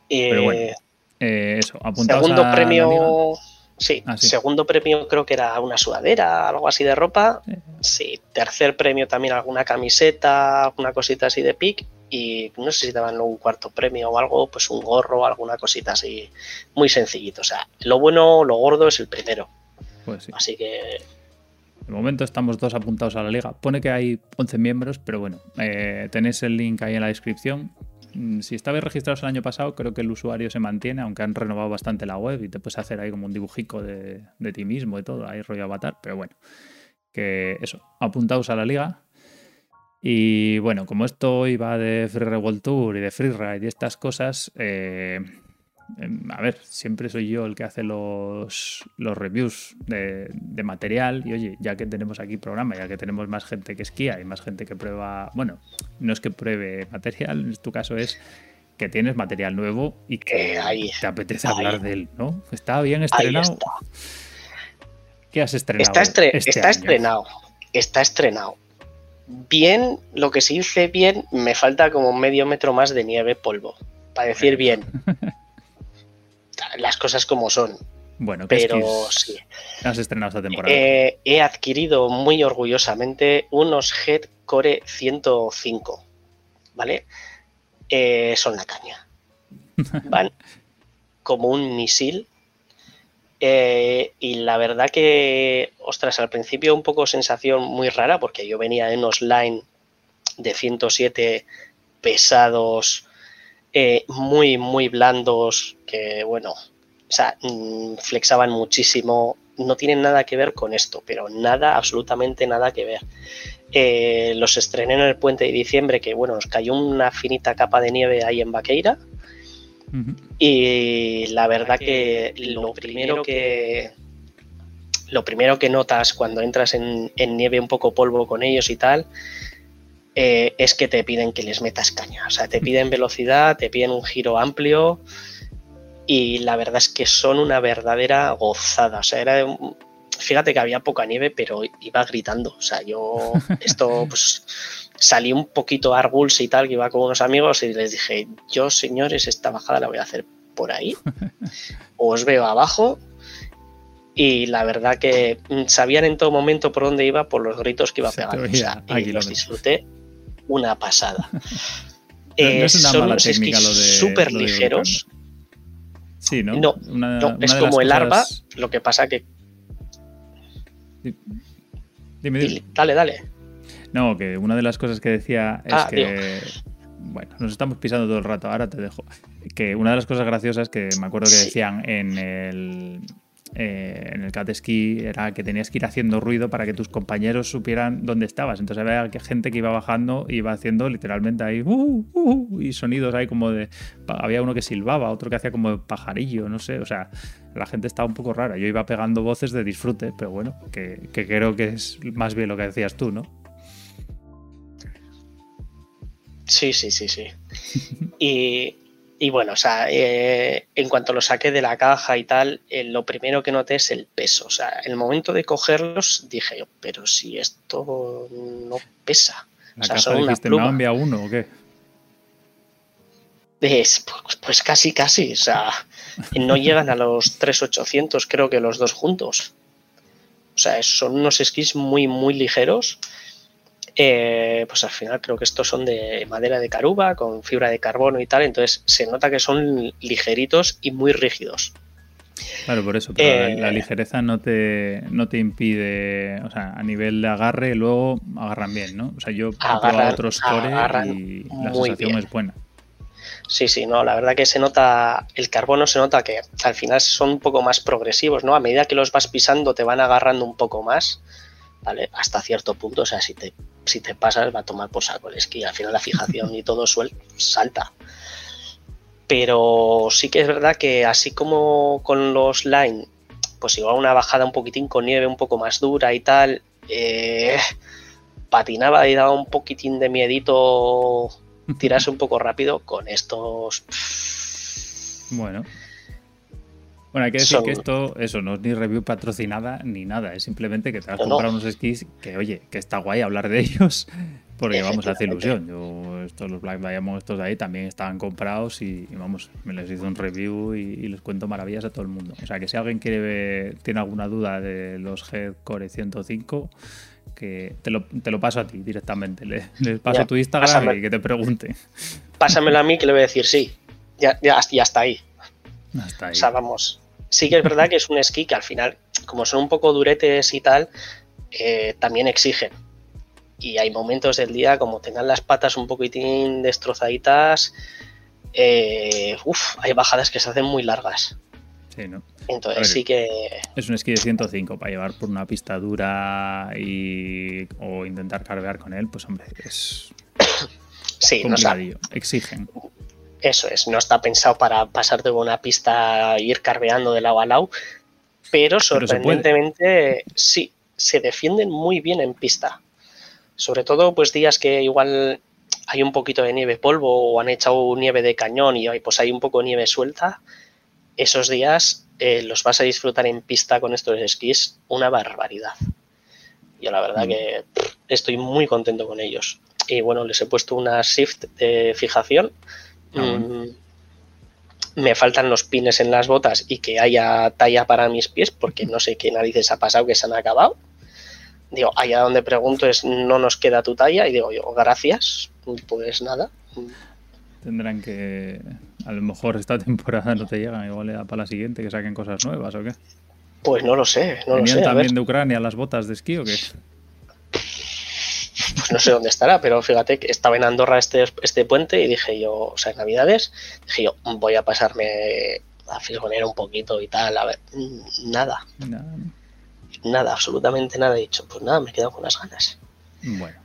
Pero bueno, eh, eso, Segundo premio. Sí, ah, sí, segundo premio creo que era una sudadera, algo así de ropa. Sí, tercer premio también alguna camiseta, alguna cosita así de pic y no sé si daban un cuarto premio o algo, pues un gorro, alguna cosita así, muy sencillito. O sea, lo bueno, lo gordo es el primero. Pues sí. Así que... De momento estamos todos apuntados a la liga. Pone que hay 11 miembros, pero bueno, eh, tenéis el link ahí en la descripción. Mm, si estabais registrados el año pasado, creo que el usuario se mantiene, aunque han renovado bastante la web y te puedes hacer ahí como un dibujico de, de ti mismo y todo, ahí rollo avatar, pero bueno, que eso, apuntaos a la liga, y bueno, como esto iba de Free Revolt Tour y de Freeride y estas cosas, eh, em, a ver, siempre soy yo el que hace los, los reviews de, material. Y oye, ya que tenemos aquí programa, ya que tenemos más gente que esquía y más gente que prueba, bueno, no es que pruebe material, en tu caso es que tienes material nuevo y que te apetece hablar de él, ¿no? Está bien estrenado. ¿Qué has estrenado? Está, este está estrenado. Está estrenado bien, lo que se dice bien, me falta como medio metro más de nieve polvo. Para decir bien. Las cosas como son. Bueno, pero sí. Has estrenado esta temporada. Eh, he adquirido muy orgullosamente unos Head Core 105. ¿Vale? Eh, son la caña. Van como un misil eh, y la verdad que, ostras, al principio un poco sensación muy rara, porque yo venía en unos line de 107 pesados, eh, muy, muy blandos, que bueno, o sea, mm, flexaban muchísimo. No tienen nada que ver con esto, pero nada, absolutamente nada que ver. Eh, los estrené en el puente de diciembre, que bueno, nos cayó una finita capa de nieve ahí en Vaqueira y la verdad que lo primero que lo primero que notas cuando entras en, nieve un poco polvo con ellos y tal eh, es que te piden que les metas caña. O sea, te piden velocidad, te piden un giro amplio y la verdad es que son una verdadera gozada. O sea, era fíjate que había poca nieve, pero iba gritando. O sea, yo esto pues salí un poquito Arguls y tal, que iba con unos amigos y les dije, yo señores, esta bajada la voy a hacer por ahí. Os veo abajo. Y la verdad que sabían en todo momento por dónde iba por los gritos que iba pegando. O sea, y los disfruté una pasada. Eh, son unos esquís súper ligeros. Sí, ¿no? No, es como el arba, lo que pasa que. Dime, dime. Dale, dale. No, que una de las cosas que decía es ah, que. Bueno, nos estamos pisando todo el rato, ahora te dejo. Que una de las cosas graciosas que me acuerdo que decían en el, eh, en el cat ski era que tenías que ir haciendo ruido para que tus compañeros supieran dónde estabas. Entonces había gente que iba bajando y iba haciendo literalmente ahí uh, uh, y sonidos ahí como de... Había uno que silbaba, otro que hacía como pajarillo, no sé, o sea, la gente estaba un poco rara. Yo iba pegando voces de disfrute, pero bueno, que, que creo que es más bien lo que decías tú, ¿no? Sí, sí, sí, sí. y, y bueno, o sea, eh, en cuanto lo saqué de la caja y tal, eh, lo primero que noté es el peso. O sea, el momento de cogerlos dije yo, pero si esto no pesa. ¿La o sea, caja dijiste, ¿me envía uno o qué? Es, pues, pues, casi, casi. O sea, no llegan a los 3,800, creo que los dos juntos. O sea, son unos esquís muy, muy ligeros eh, pues al final creo que estos son de madera de caruba con fibra de carbono y tal, entonces se nota que son ligeritos y muy rígidos. Claro, por eso, pero la, eh, ligereza no te, no te impide, o sea, a nivel de agarre luego agarran bien, ¿no? O sea, yo probado otros core y la sensación es buena. Sí, sí, no, la verdad que se nota, el carbono se nota que al final son un poco más progresivos, ¿no? A medida que los vas pisando te van agarrando un poco más, ¿vale? Hasta cierto punto, o sea, si te si te pasas va a tomar por saco el esquí. Al final la fijación y todo suel salta. Pero sí que es verdad que así como con los line, pues igual una bajada un poquitín con nieve un poco más dura y tal, eh, patinaba y daba un poquitín de miedito tirarse un poco rápido con estos... Bueno, bueno, hay que decir que esto, eso, no es ni review patrocinada ni nada, es simplemente que te has comprado unos esquís que, oye, que está guay hablar de ellos, porque vamos, hace ilusión. Yo, estos, los Black Diamond, estos de ahí también estaban comprados y, vamos, me les hice un review y, les cuento maravillas a todo el mundo. O sea, que si alguien quiere tiene alguna duda de los Core 105, que te lo, te lo, paso a ti directamente. Le, paso tu Instagram y que te pregunte. Pásamelo a mí que le voy a decir sí. Ya, ya, ya está ahí. Hasta ahí. O sea, vamos, sí que es verdad que es un esquí que al final, como son un poco duretes y tal, eh, también exigen. Y hay momentos del día, como tengan las patas un poquitín destrozaditas, eh, hay bajadas que se hacen muy largas. Sí, ¿no? Entonces sí que... Es un esquí de 105 para llevar por una pista dura y, o intentar carvear con él, pues hombre, es... sí, no Exigen. Eso es, no está pensado para pasar de una pista e ir carveando de lado a lado, pero sorprendentemente sí, se defienden muy bien en pista. Sobre todo pues días que igual hay un poquito de nieve polvo o han echado nieve de cañón y pues hay un poco de nieve suelta, esos días eh, los vas a disfrutar en pista con estos esquís una barbaridad. Yo la verdad mm. que estoy muy contento con ellos. Y bueno, les he puesto una shift de fijación Me faltan los pines en las botas y que haya talla para mis pies, porque no sé qué narices ha pasado que se han acabado. Digo, allá donde pregunto es, no nos queda tu talla, y digo yo, gracias, pues nada. Tendrán que, a lo mejor esta temporada no te llegan, igual para la siguiente que saquen cosas nuevas o qué. Pues no lo sé, no lo sé. también de Ucrania las botas de esquí o qué? Pues no sé dónde estará, pero fíjate que estaba en Andorra este, este puente y dije yo, o sea, en Navidades, dije yo, voy a pasarme a fisgonear un poquito y tal, a ver, nada. Nada. absolutamente nada. He dicho, pues nada, me he quedado con las ganas. Bueno.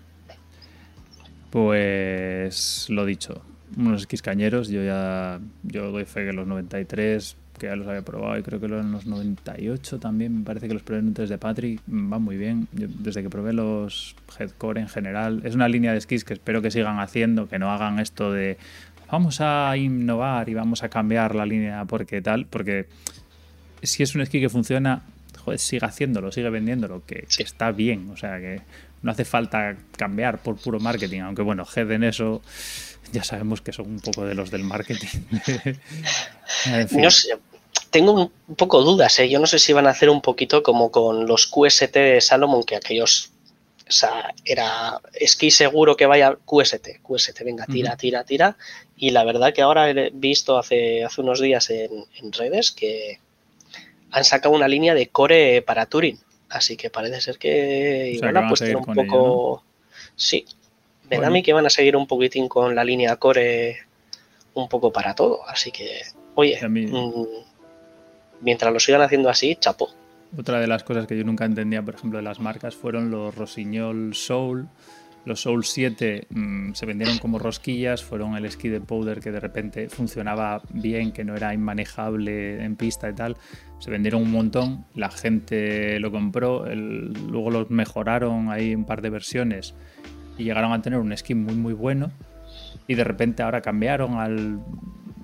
Pues lo dicho, unos esquís cañeros, yo ya, yo doy fe que los 93 que ya los había probado y creo que en los 98 también. Me parece que los probé en un test de Patrick van muy bien. desde que probé los Headcore en general, es una línea de esquís que espero que sigan haciendo, que no hagan esto de vamos a innovar y vamos a cambiar la línea porque tal, porque si es un esquí que funciona, joder, sigue haciéndolo, sigue vendiéndolo, que, que está bien, o sea que no hace falta cambiar por puro marketing, aunque bueno, Head en eso ya sabemos que son un poco de los del marketing. No sé, tengo un poco dudas, ¿eh? yo no sé si van a hacer un poquito como con los QST de Salomon, que aquellos, o sea, era esquí seguro que vaya QST, QST, venga, tira, tira, tira, y la verdad que ahora he visto hace, hace unos días en, redes que han sacado una línea de core para Turing, así que parece ser que igual han puesto un poco... Sí, me da a mí que van a seguir un poquitín con la línea core un poco para todo, así que, oye, mm, mientras lo sigan haciendo así, chapo. Otra de las cosas que yo nunca entendía, por ejemplo, de las marcas fueron los Rosignol Soul. Los Soul 7 mm, se vendieron como rosquillas, fueron el esquí de powder que de repente funcionaba bien, que no era inmanejable en pista y tal. Se vendieron un montón, la gente lo compró, luego los mejoraron, hay un par de versiones y llegaron a tener un esquí muy muy bueno y de repente ahora cambiaron al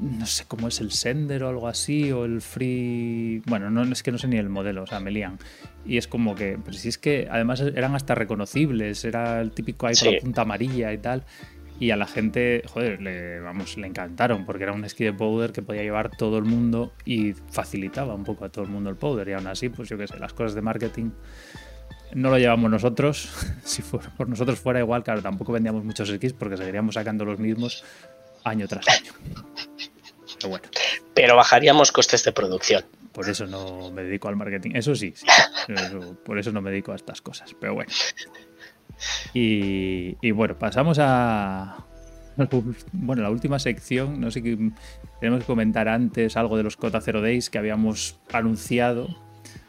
no sé cómo es el Sender o algo así, o el Free. Bueno, no es que no sé ni el modelo, o sea, me lían. Y es como que, pero si es que además eran hasta reconocibles, era el típico ahí con punta amarilla y tal. Y a la gente, joder, le, vamos, le encantaron porque era un esquí de powder que podía llevar todo el mundo y facilitaba un poco a todo el mundo el powder. Y aún así, pues yo qué sé, las cosas de marketing no lo llevamos nosotros. si fuera por nosotros fuera igual, claro, tampoco vendíamos muchos esquís porque seguiríamos sacando los mismos año tras año. Pero, bueno. Pero bajaríamos costes de producción. Por eso no me dedico al marketing. Eso sí, por eso no me dedico a estas cosas. Pero bueno. Y, bueno, pasamos a, bueno, la última sección, no sé qué tenemos que comentar antes algo de los Cota Zero Days que habíamos anunciado,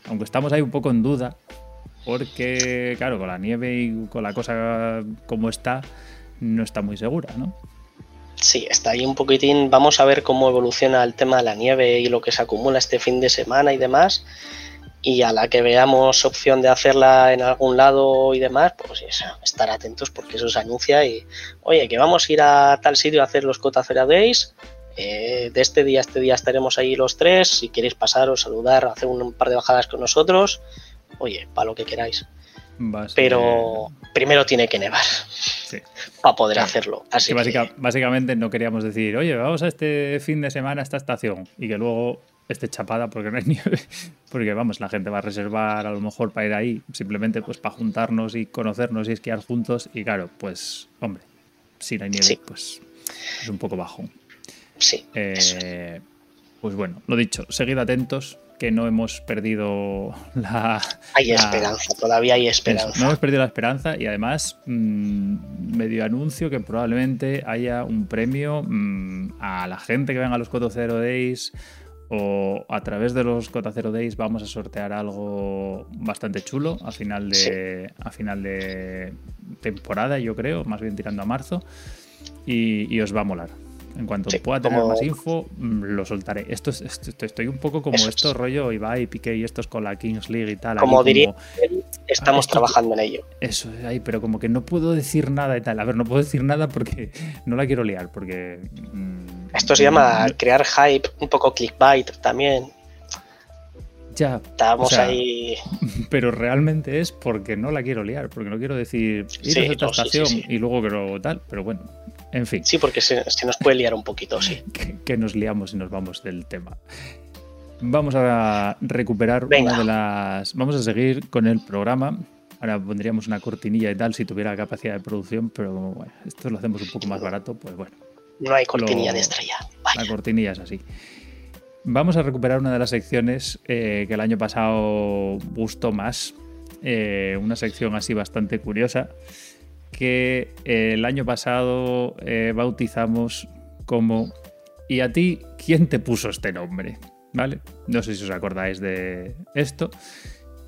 aunque estamos ahí un poco en duda, porque claro, con la nieve y con la cosa como está, no está muy segura, ¿no? Sí, está ahí un poquitín. Vamos a ver cómo evoluciona el tema de la nieve y lo que se acumula este fin de semana y demás. Y a la que veamos opción de hacerla en algún lado y demás, pues estar atentos porque eso se anuncia y, oye, que vamos a ir a tal sitio a hacer los Cotacera Days. Eh, de este día a este día estaremos ahí los tres. Si queréis pasaros, saludar, hacer un par de bajadas con nosotros, oye, para lo que queráis. Pero primero tiene que nevar para poder hacerlo. Así que, básicamente no queríamos decir, oye, vamos a este fin de semana a esta estación y que luego esté chapada porque no hay nieve. Porque vamos, la gente va a reservar a lo mejor para ir ahí, simplemente pues para juntarnos y conocernos y esquiar juntos. Y claro, pues, hombre, si no hay nieve, pues es un poco bajo. Sí. Eh, pues bueno, lo dicho, seguid atentos que no hemos perdido la... Hay esperanza, todavía hay esperanza. no hemos perdido la esperanza y además mm, medio anuncio que probablemente haya un premio mm, a la gente que venga a los Coto Zero Days o a través de los Cota Zero Days vamos a sortear algo bastante chulo a final de, a final de temporada, yo creo, más bien tirando a marzo, y os va a molar. En cuanto pueda tener más info, mm, lo soltaré. Esto, es, estoy un poco como esto, rollo Ibai, Piqué y estos con la Kings League y tal. Como diría, estamos trabajando en ello. Eso, ahí, pero como que no puedo decir nada y tal. A ver, no puedo decir nada porque no la quiero liar, porque... Mm, esto se llama crear hype, un poco clickbait también. Ya. Estamos ahí. Pero realmente es porque no la quiero liar, porque no quiero decir ir a esta estación y luego que tal, pero bueno, en fin. Sí, porque se, nos puede liar un poquito, sí. que, nos liamos y nos vamos del tema. Vamos a recuperar una de las. Vamos a seguir con el programa. Ahora pondríamos una cortinilla y tal si tuviera capacidad de producción, pero bueno, esto lo hacemos un poco más barato, pues bueno. No hay cortinilla de estrella. La cortinilla es así. Vamos a recuperar una de las secciones eh, que el año pasado gustó más. Eh, una sección así bastante curiosa que eh, el año pasado eh, bautizamos como ¿Y a ti quién te puso este nombre? ¿Vale? No sé si os acordáis de esto,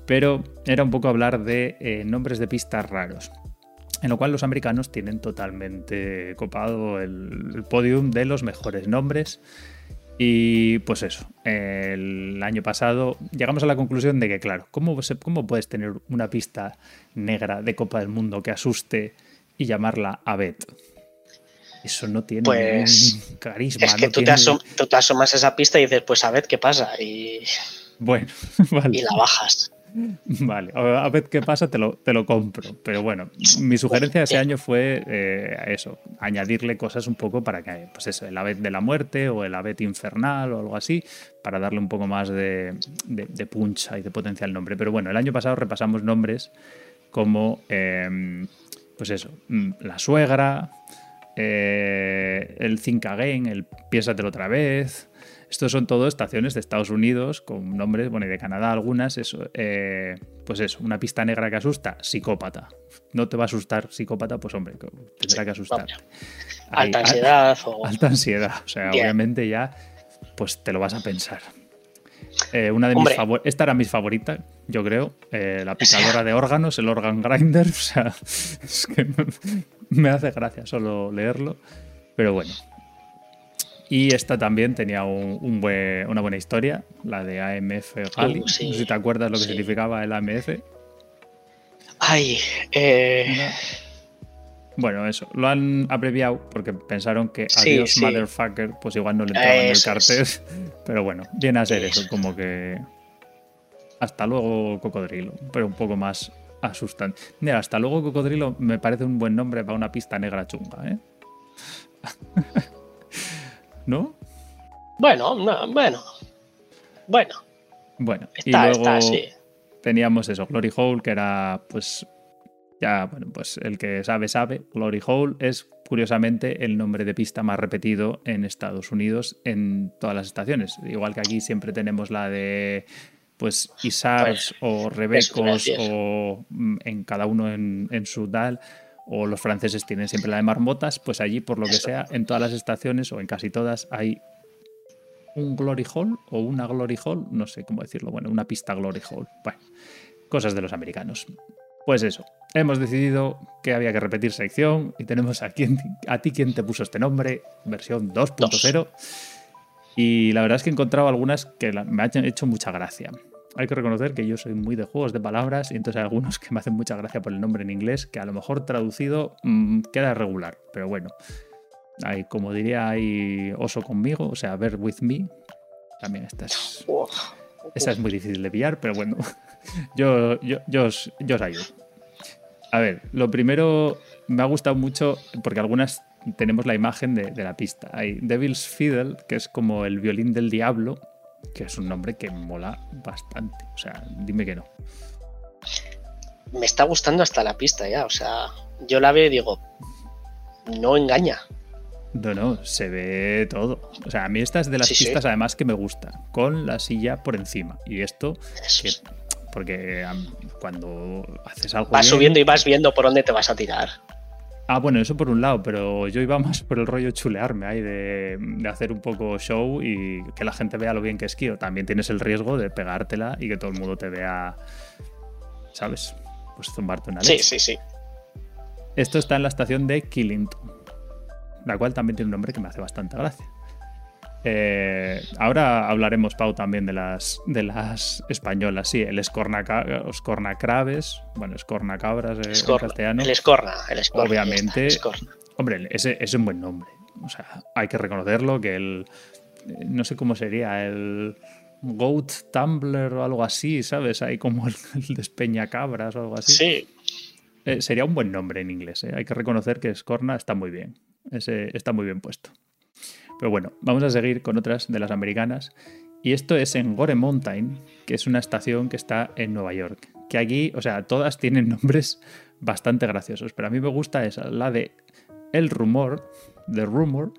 pero era un poco hablar de eh, nombres de pistas raros. En lo cual los americanos tienen totalmente copado el, el podium de los mejores nombres. Y pues eso, el año pasado llegamos a la conclusión de que, claro, ¿cómo, cómo puedes tener una pista negra de Copa del Mundo que asuste y llamarla Abed? Eso no tiene pues, carisma. Es que tú, te asomas a esa pista y dices, pues Abed, ¿qué pasa? Y, bueno, y la bajas. Vale, a ver qué pasa, te lo, te lo compro. Pero bueno, mi sugerencia ese año fue eh, eso, añadirle cosas un poco para que, pues eso, el abet de la muerte o el abet infernal o algo así, para darle un poco más de, de, puncha y de potencia al nombre. Pero bueno, el año pasado repasamos nombres como, em, pues eso, mm, la suegra, eh, el Think Again, el Piénsatelo otra vez, estos son todo estaciones de Estados Unidos con nombres, bueno, y de Canadá algunas. Eso, eh, pues eso, una pista negra que asusta, psicópata. No te va a asustar psicópata, pues hombre, tendrá que asustar. alta ansiedad. Alta ansiedad. O sea, obviamente ya, pues te lo vas a pensar. Eh, una de mis esta era mi favorita, yo creo. Eh, la picadora de órganos, el organ grinder. O sea, es que me hace gracia solo leerlo. Pero bueno. Y esta también tenía un, una buena historia, la de AMF. Uh, no sé si te acuerdas lo que significaba el AMF. Ay, eh... Bueno, eso, lo han abreviado porque pensaron que adiós motherfucker, pues igual no le entraba en el cartel. Pero bueno, viene a ser eso. eso, como que. Hasta luego, cocodrilo, pero un poco más asustante. Mira, hasta luego, cocodrilo, me parece un buen nombre para una pista negra chunga, ¿eh? ¿No? Bueno, bueno. Bueno. Bueno, y luego teníamos eso, Glory Hole, que era pues ya, bueno, pues el que sabe, sabe. Glory Hole es, curiosamente, el nombre de pista más repetido en Estados Unidos en todas las estaciones. Igual que aquí siempre tenemos la de pues Isars pues, o Rebecos o mm, en cada uno en, su DAL o los franceses tienen siempre la de marmotas, pues allí por lo que sea, en todas las estaciones o en casi todas hay un Glory Hall o una Glory Hall, no sé cómo decirlo, bueno, una pista Glory Hall. Bueno, cosas de los americanos. Pues eso, hemos decidido que había que repetir sección y tenemos a, a ti quien te puso este nombre, versión 2.0. Y la verdad es que he encontrado algunas que me han hecho mucha gracia. Hay que reconocer que yo soy muy de juegos de palabras y entonces hay algunos que me hacen mucha gracia por el nombre en inglés, que a lo mejor traducido mm, queda regular, pero bueno. Hay, como diría, hay oso conmigo, o sea, ver with me. También esta es, muy difícil de pillar, pero bueno, yo, yo, yo, os, yo os ayudo. A ver, lo primero me ha gustado mucho porque algunas tenemos la imagen de, la pista. Hay Devil's Fiddle, que es como el violín del diablo, que es un nombre que mola bastante. O sea, dime que no. Me está gustando hasta la pista ya. O sea, yo la veo y digo, no engaña. No, no, se ve todo. O sea, a mí esta es de las pistas además que me gusta, con la silla por encima. Y esto, porque cuando haces algo. Vas subiendo y vas viendo por dónde te vas a tirar. Ah, bueno, eso por un lado, pero yo iba más por el rollo chulearme ahí de, hacer un poco show y que la gente vea lo bien que esquío. También tienes el riesgo de pegártela y que todo el mundo te vea, ¿sabes? Pues zumbarte una leche. Sí, sí, sí. Esto está en la estación de Killington, la cual también tiene un nombre que me hace bastante gracia. Eh, ahora hablaremos, Pau, también de las, de las españolas. Sí, el escornacraves, bueno, escornacabras eh, en castellano. El escorna, el escorna. Obviamente. Hombre, ese, es un buen nombre. O sea, hay que reconocerlo que el. No sé cómo sería, el. Goat Tumbler o algo así, ¿sabes? Hay como el, despeñacabras o algo así. Sí. Eh, sería un buen nombre en inglés. Hay que reconocer que Escorna está muy bien. Ese está muy bien puesto. Pero bueno, vamos a seguir con otras de las americanas. Y esto es en Gore Mountain, que es una estación que está en Nueva York. Que aquí, o sea, todas tienen nombres bastante graciosos, pero a mí me gusta esa, la de El Rumor, The Rumor,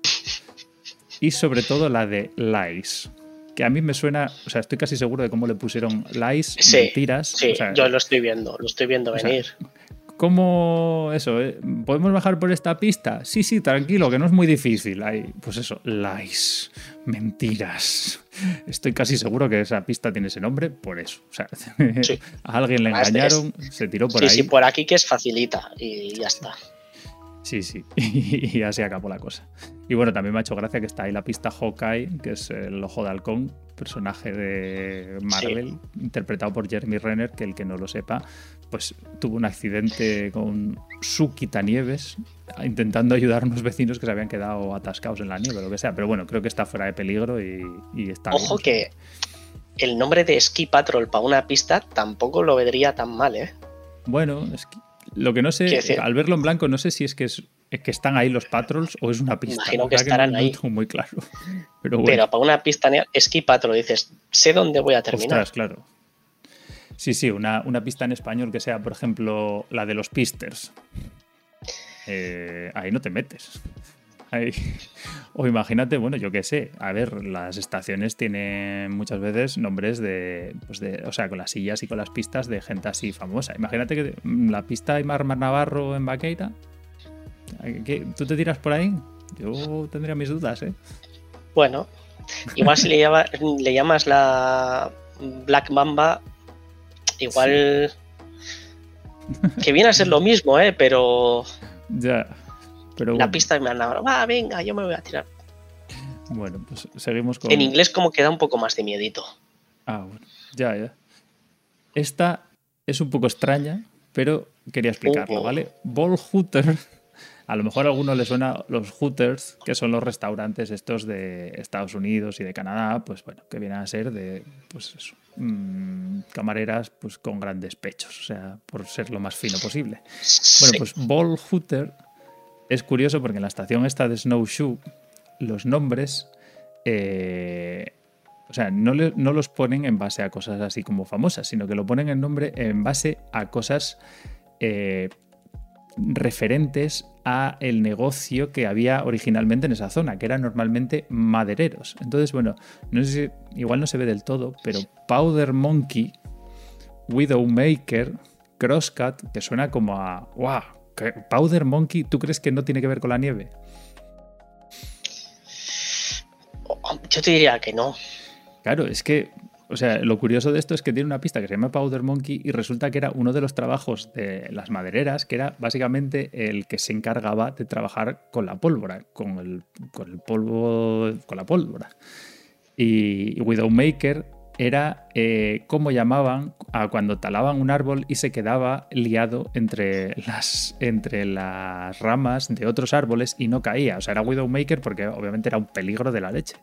y sobre todo la de Lies. Que a mí me suena, o sea, estoy casi seguro de cómo le pusieron lies, mentiras. Sí, yo lo estoy viendo, lo estoy viendo venir. ¿Cómo eso? Eh? ¿Podemos bajar por esta pista? Sí, sí, tranquilo, que no es muy difícil. Hay, pues eso, lies, mentiras. Estoy casi seguro que esa pista tiene ese nombre por eso. O sea, a alguien le engañaron, se tiró por ahí. Sí, sí, por aquí que es facilita y ya está. Sí, sí, y así acabó la cosa. Y bueno, también me ha hecho gracia que está ahí la pista Hawkeye, que es el ojo de halcón, personaje de Marvel, interpretado por Jeremy Renner, que el que no lo sepa, pues tuvo un accidente con su quitanieves intentando ayudar a unos vecinos que se habían quedado atascados en la nieve o lo que sea. Pero bueno, creo que está fuera de peligro y, está Ojo que el nombre de Ski Patrol para una pista tampoco lo vendría tan mal, ¿eh? Bueno, lo que no sé, al verlo en blanco, no sé si es que es que están ahí los patrols o es una pista. Imagino que estarán ahí. muy claro. Pero, Pero, para una pista Ski Patrol dices, sé dónde voy a terminar. Ostras, claro. Sí, sí, una, pista en español que sea, por ejemplo, la de los pisters. Eh, ahí no te metes. O imagínate, bueno, yo qué sé, a ver, las estaciones tienen muchas veces nombres de, pues de, o sea, con las sillas y con las pistas de gente así famosa. Imagínate que la pista de Mar Navarro en Baqueira, ¿tú te tiras por ahí? Yo tendría mis dudas, ¿eh? Bueno, Igual si le, le llamas la Black Mamba, igual que viene a ser lo mismo, ¿eh? Pero. Ya. Pero la pista me han dado. Va, venga, yo me voy a tirar. Bueno, pues seguimos con. En inglés, como queda un poco más de miedito. Ah, bueno. Ya, ya. Esta es un poco extraña, pero quería explicarlo, ¿vale? Ball Hooter. A lo mejor a alguno le suena los Hooters, que son los restaurantes estos de Estados Unidos y de Canadá, pues bueno, que vienen a ser de, pues eso, Mm, camareras pues con grandes pechos, o sea, por ser lo más fino posible. Bueno, pues Ball Hooter es curioso porque en la estación esta de Snowshoe los nombres, eh, o sea, no, no, los ponen en base a cosas así como famosas, sino que lo ponen en nombre en base a cosas eh, referentes a el negocio que había originalmente en esa zona, que eran normalmente madereros. Entonces, bueno, no sé si, igual no se ve del todo, pero Powder Monkey, Widowmaker, Crosscut, que suena como a, wow, Powder Monkey, ¿tú crees que no tiene que ver con la nieve? Yo te diría que no. Claro, es que o sea, lo curioso de esto es que tiene una pista que se llama Powder Monkey y resulta que era uno de los trabajos de las madereras, que era básicamente el que se encargaba de trabajar con la pólvora, con el, con el polvo, con la pólvora. Y Widowmaker era eh, cómo llamaban a cuando talaban un árbol y se quedaba liado entre las, entre las ramas de otros árboles y no caía. O sea, era Widowmaker porque obviamente era un peligro de la leche.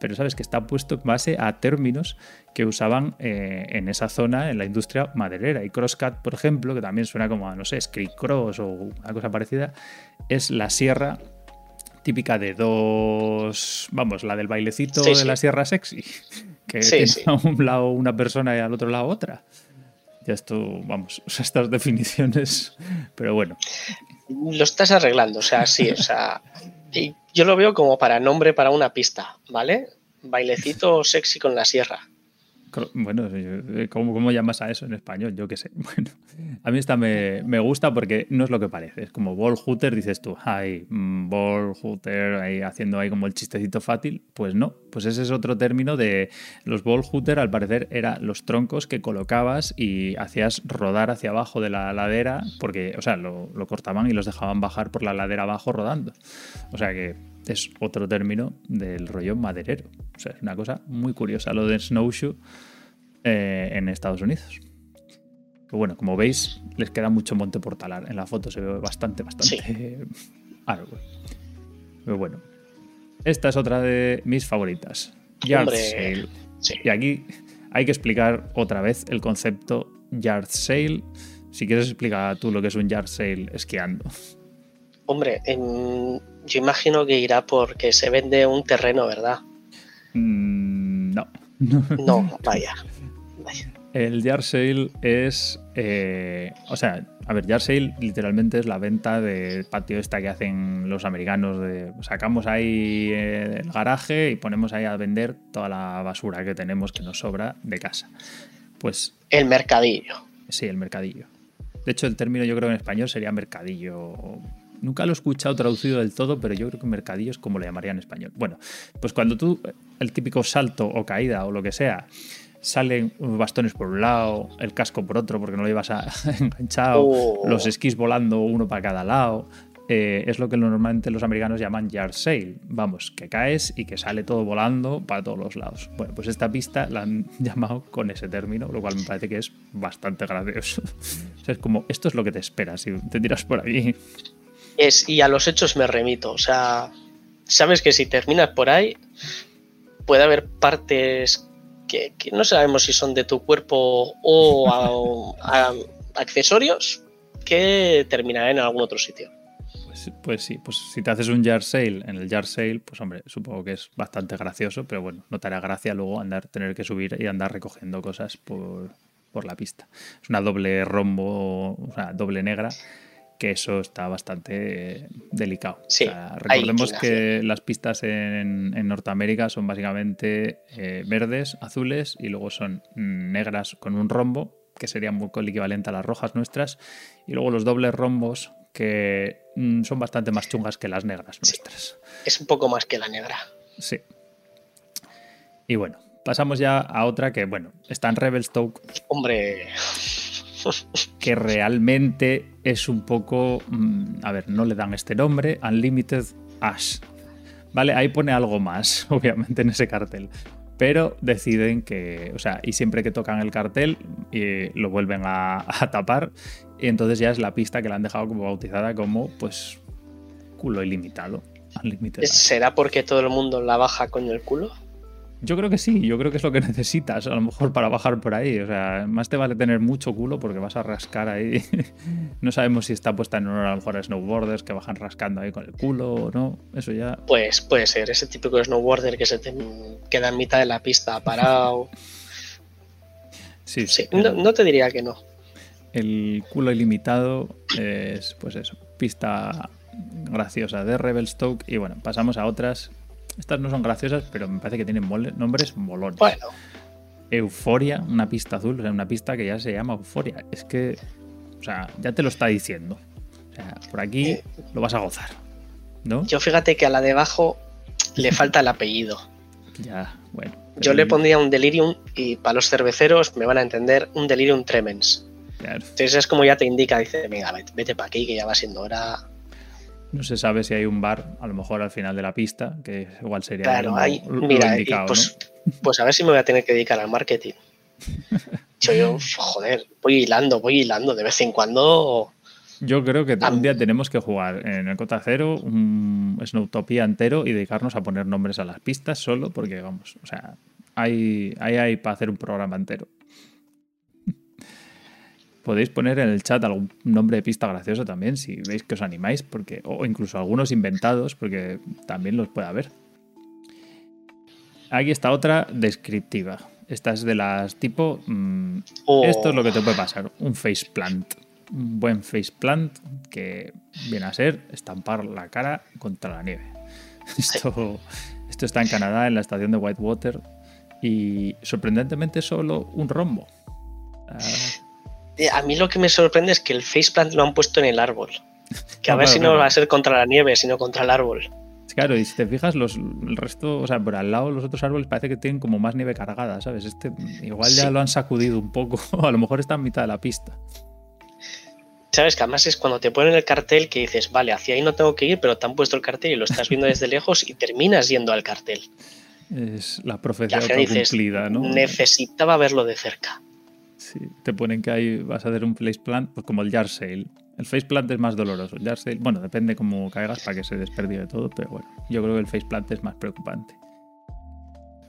Pero sabes que está puesto en base a términos que usaban eh, en esa zona en la industria maderera. Y Crosscut, por ejemplo, que también suena como a, no sé, Cross o una cosa parecida, es la sierra típica de dos, vamos, la del bailecito de la sierra sexy que tiene a un lado una persona y al otro lado otra. Ya esto, vamos, estas definiciones, pero bueno. Lo estás arreglando, o sea, sí, o sea, yo lo veo como para nombre para una pista, ¿vale? Bailecito sexy con la sierra. Bueno, eh, ¿cómo, llamas a eso en español? Yo qué sé. Bueno, a mí esta me, gusta porque no es lo que parece. Es como ball hooter, dices tú, ay, mm, ball hooter, ahí haciendo ahí como el chistecito fácil. Pues no, pues ese es otro término de los ball hooter, al parecer, eran los troncos que colocabas y hacías rodar hacia abajo de la ladera, porque, o sea, lo, lo cortaban y los dejaban bajar por la ladera abajo rodando. O sea que es otro término del rollo maderero. O sea, es una cosa muy curiosa lo de snowshoe eh, en Estados Unidos. Pero bueno, como veis, les queda mucho monte por talar. En la foto se ve bastante, bastante árbol. Pero bueno, esta es otra de mis favoritas. Yard sale. Y aquí hay que explicar otra vez el concepto yard sale. Si quieres explicar tú lo que es un yard sale esquiando. Hombre, en yo imagino que irá porque se vende un terreno, ¿verdad? Mm, no. No, vaya. El yard sale es. Eh, o sea, a ver, yard sale literalmente es la venta del patio esta que hacen los americanos. De, sacamos ahí eh, el garaje y ponemos ahí a vender toda la basura que tenemos que nos sobra de casa. Pues. El mercadillo. Sí, el mercadillo. De hecho, el término yo creo en español sería mercadillo Nunca lo he escuchado traducido del todo, pero yo creo que mercadillo es como le llamaría en español. Bueno, pues cuando tú, el típico salto o caída o lo que sea, salen bastones por un lado, el casco por otro porque no lo llevas enganchado, oh. los esquís volando uno para cada lado. Eh, es lo que normalmente los americanos llaman yard sale. Vamos, que caes y que sale todo volando para todos los lados. Bueno, pues esta pista la han llamado con ese término, lo cual me parece que es bastante gracioso. o sea, es como, esto es lo que te esperas si te tiras por ahí y a los hechos me remito. O sea, sabes que si terminas por ahí, puede haber partes que, no sabemos si son de tu cuerpo o accesorios que terminarán en algún otro sitio. Pues, pues, sí, pues si te haces un yard sale en el yard sale, pues hombre, supongo que es bastante gracioso, pero bueno, no te hará gracia luego andar, tener que subir y andar recogiendo cosas por, por la pista. Es una doble rombo, o sea, doble negra que eso está bastante delicado. recordemos que las pistas en, Norteamérica son básicamente eh, verdes, azules y luego son negras con un rombo, que sería muy el equivalente a las rojas nuestras, y luego los dobles rombos que mm, son bastante más chungas que las negras nuestras. es un poco más que la negra. Sí. Y bueno, pasamos ya a otra que, bueno, está en Revelstoke. Hombre. Que realmente es un poco. mm, A ver, no le dan este nombre, Unlimited Ash. Vale, ahí pone algo más, obviamente, en ese cartel. Pero deciden que, o sea, y siempre que tocan el cartel, eh, lo vuelven a, tapar. Y entonces ya es la pista que la han dejado como bautizada como, pues, culo ilimitado. ¿Será porque todo el mundo la baja con el culo? Yo creo que sí, yo creo que es lo que necesitas, a lo mejor para bajar por ahí. O sea, más te vale tener mucho culo porque vas a rascar ahí. No sabemos si está puesta en honor a lo mejor a snowboarders que bajan rascando ahí con el culo o no. Eso ya. Pues puede ser, ese típico snowboarder que se te queda en mitad de la pista parado. Sí, Sí, no, no te diría que no. el culo ilimitado es, pues eso, pista graciosa de Revelstoke. Y bueno, pasamos a otras. Estas no son graciosas, pero me parece que tienen nombres molones. Bueno, Euforia, una pista azul, o sea, una pista que ya se llama Euforia. Es que, o sea, ya te lo está diciendo. O sea, por aquí Eh, lo vas a gozar, ¿no? yo fíjate que a la de abajo le falta el apellido. Ya, bueno. Yo le pondría un delirium y para los cerveceros me van a entender un delirium tremens. claro, Entonces es como ya te indica, dice, venga, vete, vete para aquí que ya va siendo hora. No se sabe si hay un bar, a lo mejor al final de la pista, que igual sería Claro, lo, hay, lo mira, indicado, pues, pues a ver si me voy a tener que dedicar al marketing. Yo, yo, joder, voy hilando, voy hilando de vez en cuando. Yo creo que un día tenemos que jugar en el Cota Cero un Snowtopia entero y dedicarnos a poner nombres a las pistas solo, porque vamos, o sea, hay, hay, hay para hacer un programa entero. Podéis poner en el chat algún nombre de pista gracioso también, si veis que os animáis, porque, o incluso algunos inventados, porque también los puede haber. Aquí está otra descriptiva. Esta es de las tipo. mm, Oh, esto es lo que te puede pasar: un faceplant. Un buen faceplant que viene a ser estampar la cara contra la nieve. Esto, esto está en Canadá, en la estación de Whitewater. Y sorprendentemente solo un rombo. Ah, A mí lo que me sorprende es que el faceplant lo han puesto en el árbol. Que a No, ver claro, si no claro. va a ser contra la nieve, sino contra el árbol. Claro, y si te fijas, los, el resto, o sea, por al lado los otros árboles parece que tienen como más nieve cargada, ¿sabes? Este igual ya Sí. lo han sacudido un poco, a lo mejor está en mitad de la pista. Sabes que además es cuando te ponen el cartel que dices, vale, hacia ahí no tengo que ir, pero te han puesto el cartel y lo estás viendo desde lejos y terminas yendo al cartel. Es la profecía cumplida, ¿no? necesitaba verlo de cerca. Sí, te ponen que ahí vas a hacer un faceplant, pues como el yard sale. El faceplant es más doloroso. El yard sale, bueno, depende cómo caigas para que se desperdigue todo, pero bueno, yo creo que el faceplant es más preocupante.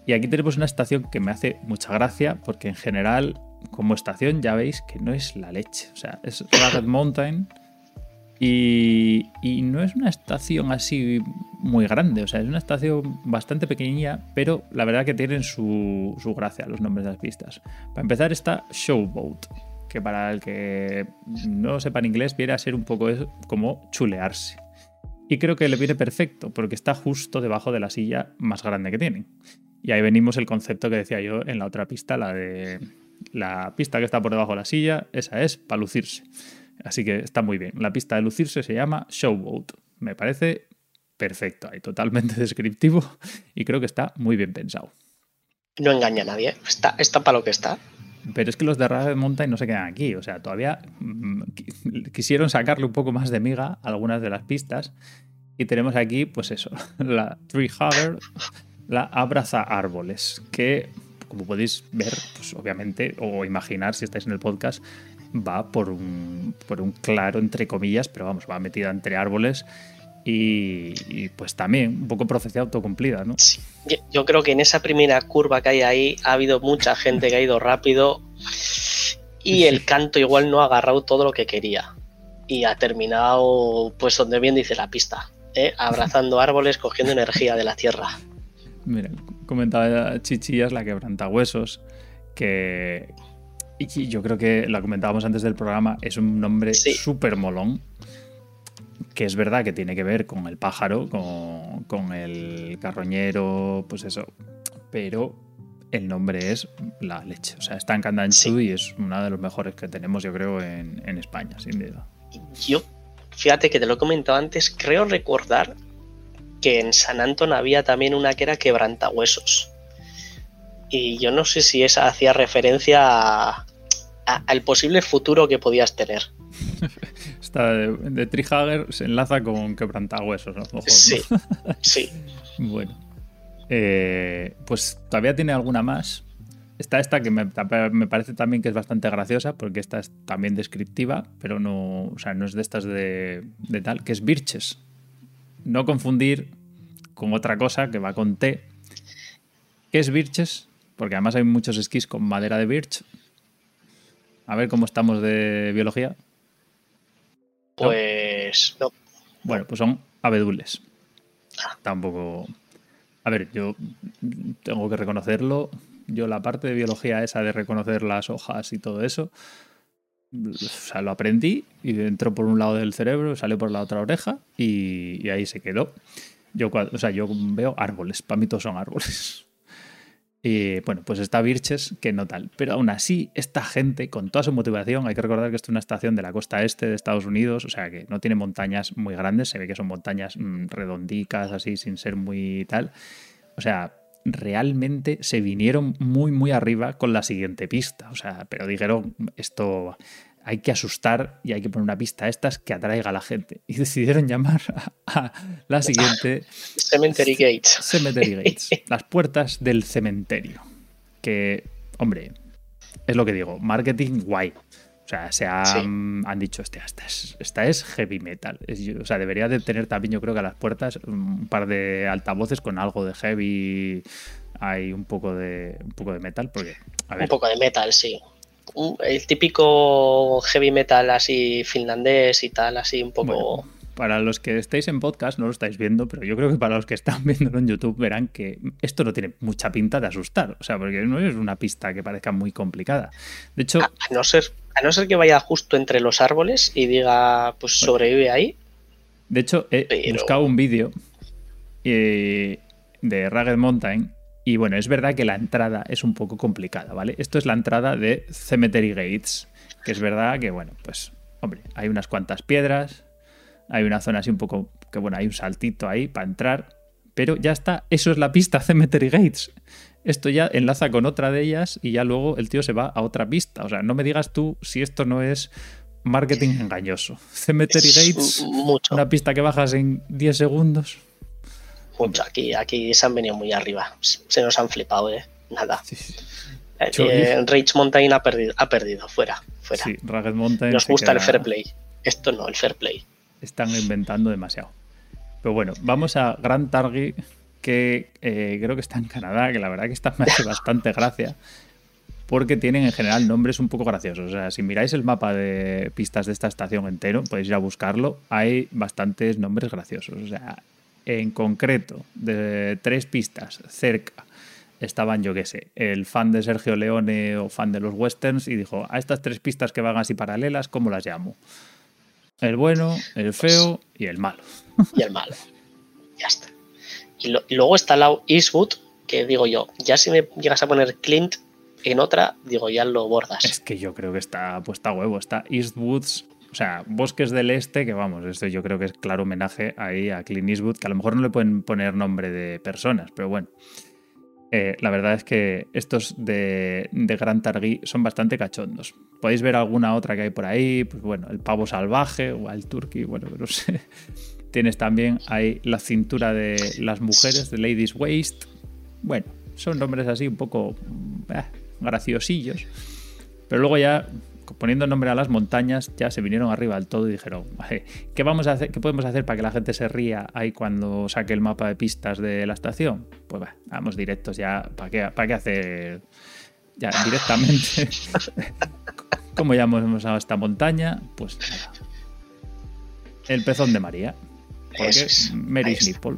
Y aquí tenemos una estación que me hace mucha gracia, porque en general, como estación, ya veis que no es la leche. O sea, es Ragged Mountain y, no es una estación así muy grande. O sea, es una estación bastante pequeñilla, pero la verdad que tienen su, su gracia los nombres de las pistas. Para empezar está Showboat, que para el que no sepa en inglés viene a ser un poco como chulearse. Y creo que le viene perfecto, porque está justo debajo de la silla más grande que tienen. Y ahí venimos el concepto que decía yo en la otra pista, la de la pista que está por debajo de la silla, esa es para lucirse. Así que está muy bien. La pista de lucirse se llama Showboat. Me parece perfecto, ahí totalmente descriptivo y creo que está muy bien pensado. No engaña a nadie. Está, está para lo que está. Pero es que los de Ragged Mountain no se quedan aquí. O sea, todavía mm, qui- quisieron sacarle un poco más de miga a algunas de las pistas. Y tenemos aquí, pues eso, la Tree Hugger, la Abraza Árboles, que, como podéis ver, pues obviamente, o imaginar si estáis en el podcast, va por un, por un claro, entre comillas, pero vamos, va metida entre árboles. Y, y, pues también un poco profecía autocumplida, ¿no? Sí. Yo, yo creo que en esa primera curva que hay ahí ha habido mucha gente que ha ido rápido y el canto igual no ha agarrado todo lo que quería. Y ha terminado, pues donde bien dice la pista, ¿eh? abrazando árboles, cogiendo energía de la tierra. Mira, comentaba Chichillas, la quebrantahuesos, que y yo creo que lo comentábamos antes del programa, es un nombre Sí. súper molón, que es verdad que tiene que ver con el pájaro, con, con el carroñero, pues eso, pero el nombre es la leche. O sea, está en Candanchú Sí. y es uno de los mejores que tenemos, yo creo, en, en España, sin duda. Yo, fíjate que te lo he comentado antes, creo recordar que en San Antón había también una que era quebrantahuesos. Y yo no sé si esa hacía referencia al posible futuro que podías tener. Esta de, de se enlaza con quebrantahuesos, ¿no? sí, sí. Bueno. Eh, pues todavía tiene alguna más. Está esta que me, parece también que es bastante graciosa, porque esta es también descriptiva, pero no, o sea, no es de estas de, de tal, que es Birches. No confundir con otra cosa que va con T. ¿Qué es Birches? Porque además hay muchos esquís con madera de birch. A ver cómo estamos de biología. Pues no. Bueno, pues son abedules. Ah. Tampoco. A ver, yo tengo que reconocerlo. Yo la parte de biología esa de reconocer las hojas y todo eso, o sea, lo aprendí y entró por un lado del cerebro, salió por la otra oreja y, ahí se quedó. Yo, o sea, yo veo árboles, para mí todos son árboles. Y bueno, pues está Birches, que no tal. Pero aún así, esta gente, con toda su motivación, hay que recordar que esto es una estación de la costa este de Estados Unidos, o sea que no tiene montañas muy grandes, se ve que son montañas mm, redondicas, así, sin ser muy tal. O sea, realmente se vinieron muy, muy arriba con la siguiente pista. O sea, pero dijeron, esto hay que asustar y hay que poner una pista a estas que atraiga a la gente. Y decidieron llamar a, la siguiente... Cemetery Gates. Cemetery Gates. las puertas del cementerio. Que, hombre, es lo que digo, marketing guay. O sea, se han, dicho, hostia, esta es, esta es heavy metal. o sea, debería de tener también, yo creo que a las puertas un par de altavoces con algo de heavy. Hay un poco de, un poco de metal, porque... Un poco de metal, sí el típico heavy metal así finlandés y tal, así un poco... para los que estéis en podcast no lo estáis viendo, pero yo creo que para los que están viéndolo en YouTube verán que esto no tiene mucha pinta de asustar, o sea, porque no es una pista que parezca muy complicada. De hecho... A, no ser, a no ser que vaya justo entre los árboles y diga, pues sobrevive ahí. De hecho, he buscado un vídeo eh, de Ragged Mountain y bueno, es verdad que la entrada es un poco complicada, ¿vale? Esto es la entrada de Cemetery Gates, que es verdad que, bueno, pues, hombre, hay unas cuantas piedras, hay una zona así un poco, que bueno, hay un saltito ahí para entrar, pero ya está, eso es la pista Cemetery Gates. Esto ya enlaza con otra de ellas y ya luego el tío se va a otra pista. O sea, no me digas tú si esto no es marketing engañoso. Cemetery Gates, una pista que bajas en 10 segundos mucho. Aquí, aquí se han venido muy arriba. Se nos han flipado, ¿eh? Nada. Eh, eh, Rage Mountain ha perdido, ha perdido, fuera, fuera. Sí, Ragged Mountain. Nos gusta el fair play. Esto no, el fair play. Están inventando demasiado. Pero bueno, vamos a Grand Target, que eh, creo que está en Canadá, que la verdad que está me hace bastante gracia. Porque tienen en general nombres un poco graciosos. O sea, si miráis el mapa de pistas de esta estación entero, podéis ir a buscarlo. Hay bastantes nombres graciosos. O sea, en concreto de tres pistas cerca estaban, yo qué sé, el fan de Sergio Leone o fan de los westerns y dijo, a estas tres pistas que van así paralelas, ¿cómo las llamo? El bueno, el feo y el malo. Y el malo. Ya está. Y, luego está la Eastwood, que digo yo, ya si me llegas a poner Clint en otra, digo, ya lo bordas. Es que yo creo que está puesta a huevo. Está Eastwoods o sea, Bosques del Este, que vamos, esto yo creo que es claro homenaje ahí a Clint Eastwood, que a lo mejor no le pueden poner nombre de personas, pero bueno. Eh, la verdad es que estos de, de Gran Targui son bastante cachondos. Podéis ver alguna otra que hay por ahí, pues bueno, el pavo salvaje o el turkey, bueno, no sé. Tienes también ahí la cintura de las mujeres, de Ladies Waist. Bueno, son nombres así un poco eh, graciosillos. Pero luego ya poniendo nombre a las montañas, ya se vinieron arriba del todo y dijeron, ¿qué, vamos a hacer, ¿qué podemos hacer para que la gente se ría ahí cuando saque el mapa de pistas de la estación? Pues vamos directos ya, ¿para qué, para qué hacer ya directamente? ¿Cómo llamamos a esta montaña? Pues El pezón de María. ¿Por qué? Mary's Nipple.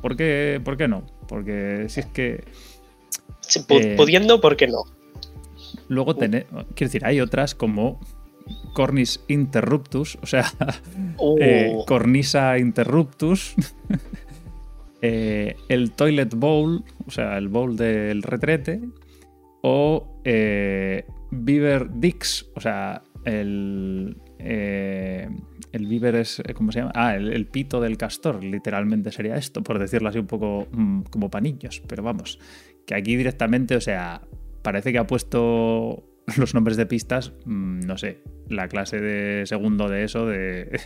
¿Por qué, ¿Por qué no? Porque si es que... Eh, pudiendo, ¿por qué no? Luego, tener, quiero decir, hay otras como Cornis interruptus, o sea, oh. eh, Cornisa interruptus, eh, el toilet bowl, o sea, el bowl del retrete, o eh, Beaver Dix, o sea, el, eh, el víver es, ¿cómo se llama? Ah, el, pito del castor, literalmente sería esto, por decirlo así un poco mm, como panillos, pero vamos, que aquí directamente, o sea, parece que ha puesto los nombres de pistas, mm, no sé, la clase de segundo de eso de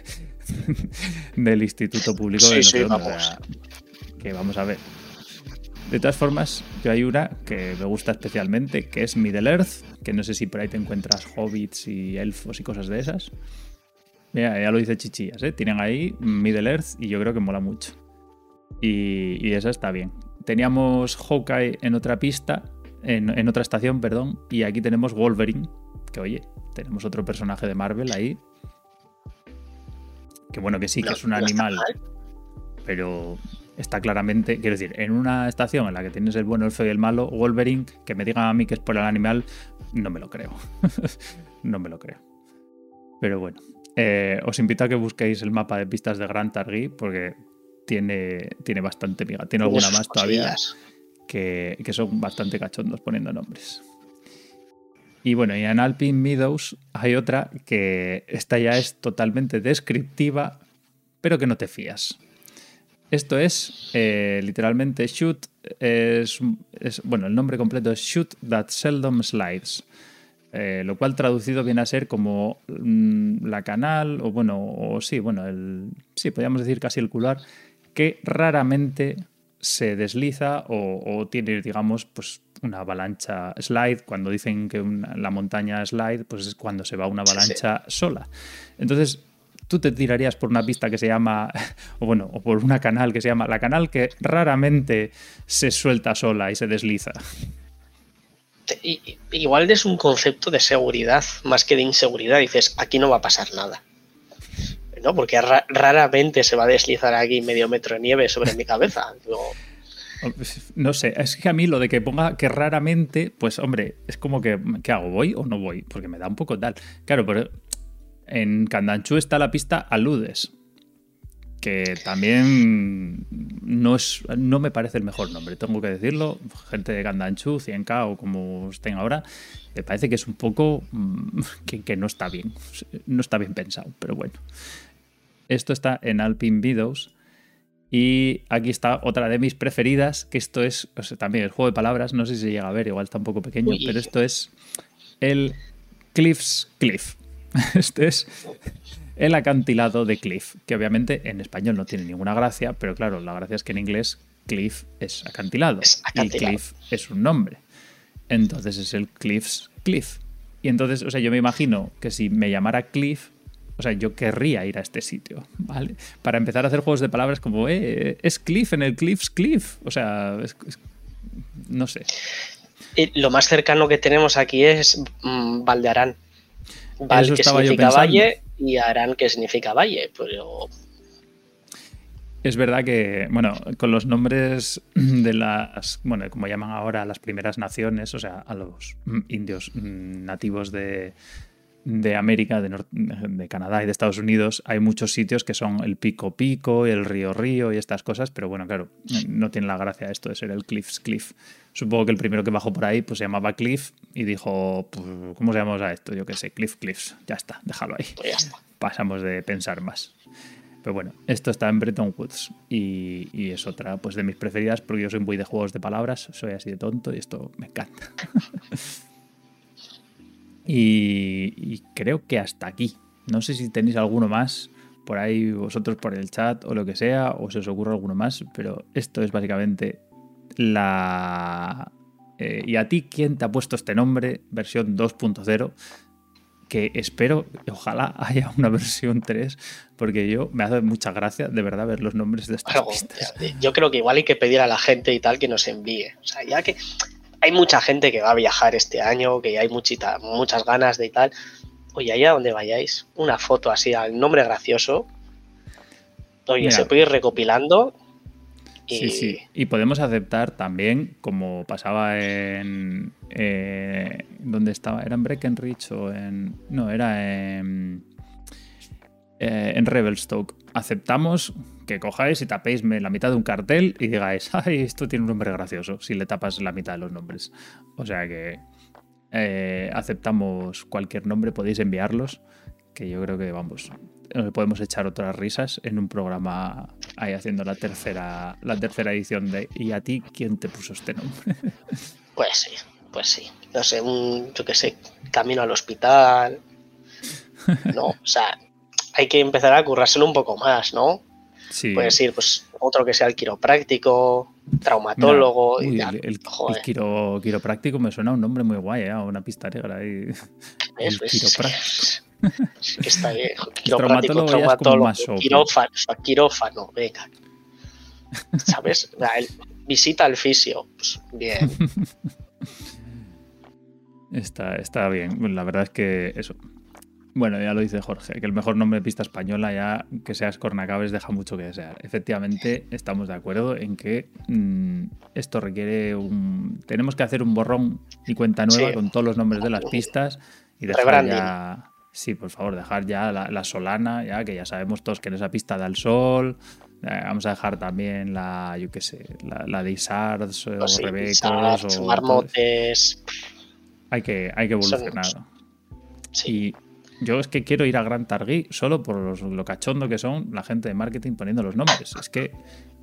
del Instituto Público de sí, que vamos a ver. De todas formas, yo hay una que me gusta especialmente, que es Middle Earth, que no sé si por ahí te encuentras hobbits y elfos y cosas de esas. Mira, ya lo dice Chichillas, ¿eh? Tienen ahí Middle Earth y yo creo que mola mucho. Y, y esa está bien. Teníamos Hawkeye en otra pista, en, otra estación, perdón, y aquí tenemos Wolverine, que oye, tenemos otro personaje de Marvel ahí. Que bueno, que sí, que es un animal, pero está claramente, quiero decir, en una estación en la que tienes el bueno, el feo y el malo, Wolverine, que me digan a mí que es por el animal, no me lo creo. no me lo creo. Pero bueno, eh, os invito a que busquéis el mapa de pistas de Gran Targui porque tiene, tiene bastante miga. Tiene alguna más todavía que, son bastante cachondos poniendo nombres. Y bueno, y en Alpine Meadows hay otra que esta ya es totalmente descriptiva, pero que no te fías. Esto es eh, literalmente Shoot, es, bueno, el nombre completo es Shoot That Seldom Slides, eh, lo cual traducido viene a ser como mm, la canal, o bueno, o sí, bueno, el, sí, podríamos decir casi el cular, que raramente se desliza o, tiene, digamos, pues una avalancha slide. Cuando dicen que la montaña slide, pues es cuando se va una avalancha sola. Entonces, tú te tirarías por una pista que se llama, o bueno, o por una canal que se llama la canal que raramente se suelta sola y se desliza. Igual es un concepto de seguridad más que de inseguridad. Dices, aquí no va a pasar nada. ¿No? Porque raramente se va a deslizar aquí medio metro de nieve sobre mi cabeza. No sé, es que a mí lo de que ponga que raramente, pues hombre, es como que, ¿qué hago? ¿Voy o no voy? Porque me da un poco tal. Claro, pero en Candanchú está la pista Aludes, que también no, es, no me parece el mejor nombre, tengo que decirlo. Gente de Candanchú, 100K o como estén ahora, me parece que es un poco mm, que, no está bien, no está bien pensado, pero bueno. Esto está en Alpine Videos. Y aquí está otra de mis preferidas, que esto es también el juego de palabras, no sé si se llega a ver, igual está un poco pequeño, pero esto es el Cliff's Cliff. Este es el acantilado de Cliff, que obviamente en español no tiene ninguna gracia, pero claro, la gracia es que en inglés Cliff es acantilado, y Cliff es un nombre. Entonces es el Cliff's Cliff. Y entonces, o sea, yo me imagino que si me llamara Cliff, o sea, yo querría ir a este sitio, ¿vale? Para empezar a hacer juegos de palabras como, eh, es Cliff en el Cliff's Cliff. O sea, no sé. lo más cercano que tenemos aquí es mm, Valdearán. Val, que significa valle, y Arán, que significa valle. Pero... Es verdad que, bueno, con los nombres de las, bueno, como llaman ahora las primeras naciones, o sea, a los indios nativos de, de América, de, de, Canadá y de Estados Unidos, hay muchos sitios que son el Pico Pico y el Río Río y estas cosas, pero bueno, claro, no tiene la gracia esto de ser el Cliff's Cliff. Supongo que el primero que bajó por ahí pues se llamaba Cliff y dijo, pues, ¿cómo se llama a esto? Yo qué sé, Cliff Cliffs. Ya está, déjalo ahí. Pues Pasamos de pensar más. Pero bueno, esto está en Bretton Woods y, y, es otra pues de mis preferidas porque yo soy muy de juegos de palabras, soy así de tonto y esto me encanta. y, y creo que hasta aquí. No sé si tenéis alguno más por ahí vosotros por el chat o lo que sea, o se os ocurre alguno más, pero esto es básicamente la... Eh, ¿Y a ti quién te ha puesto este nombre, versión 2.0? Que espero, ojalá haya una versión 3, porque yo me hace mucha gracia de verdad ver los nombres de estas pistas. Yo creo que igual hay que pedir a la gente y tal que nos envíe. O sea, ya que hay mucha gente que va a viajar este año, que hay muchita, muchas ganas de y tal. Oye, allá donde vayáis, una foto así al nombre gracioso. Oye, se puede ir recopilando Sí, sí. Y podemos aceptar también, como pasaba en. Eh, ¿Dónde estaba? ¿Era en Breckenridge o en.? No, era en. Eh, en Revelstoke. Aceptamos que cojáis y tapéis la mitad de un cartel y digáis, ay, esto tiene un nombre gracioso, si le tapas la mitad de los nombres. O sea que eh, aceptamos cualquier nombre, podéis enviarlos que yo creo que, vamos, podemos echar otras risas en un programa ahí haciendo la tercera, la tercera edición de ¿Y a ti quién te puso este nombre? Pues sí, pues sí. No sé, un, yo qué sé, camino al hospital. No, o sea, hay que empezar a currárselo un poco más, ¿no? Sí. Puedes ir, pues, otro que sea el quiropráctico, traumatólogo y el, el, quiropráctico me suena un nombre muy guay, ¿eh? Una pista negra ahí. El quiropráctico. que está bien. Quiropráctico, traumatólogo, quirófano, quirófano, venga. ¿Sabes? visita al fisio. Pues bien. Está, está bien. La verdad es que eso. Bueno, ya lo dice Jorge, que el mejor nombre de pista española, ya que seas Cornacabes, deja mucho que desear. Efectivamente, estamos de acuerdo en que mm, esto requiere un. Tenemos que hacer un borrón y cuenta nueva con todos los nombres de las pistas y dejar ya. Sí, por favor, dejar ya la, Solana, ya que ya sabemos todos que en esa pista da el sol. Eh, vamos a dejar también la, yo qué sé, la, de Isards o pues Rebecos o. Marmotes. Hay que, hay que evolucionar. Sí. Y yo es que quiero ir a Gran Targui solo por los, lo cachondo que son la gente de marketing poniendo los nombres. Es que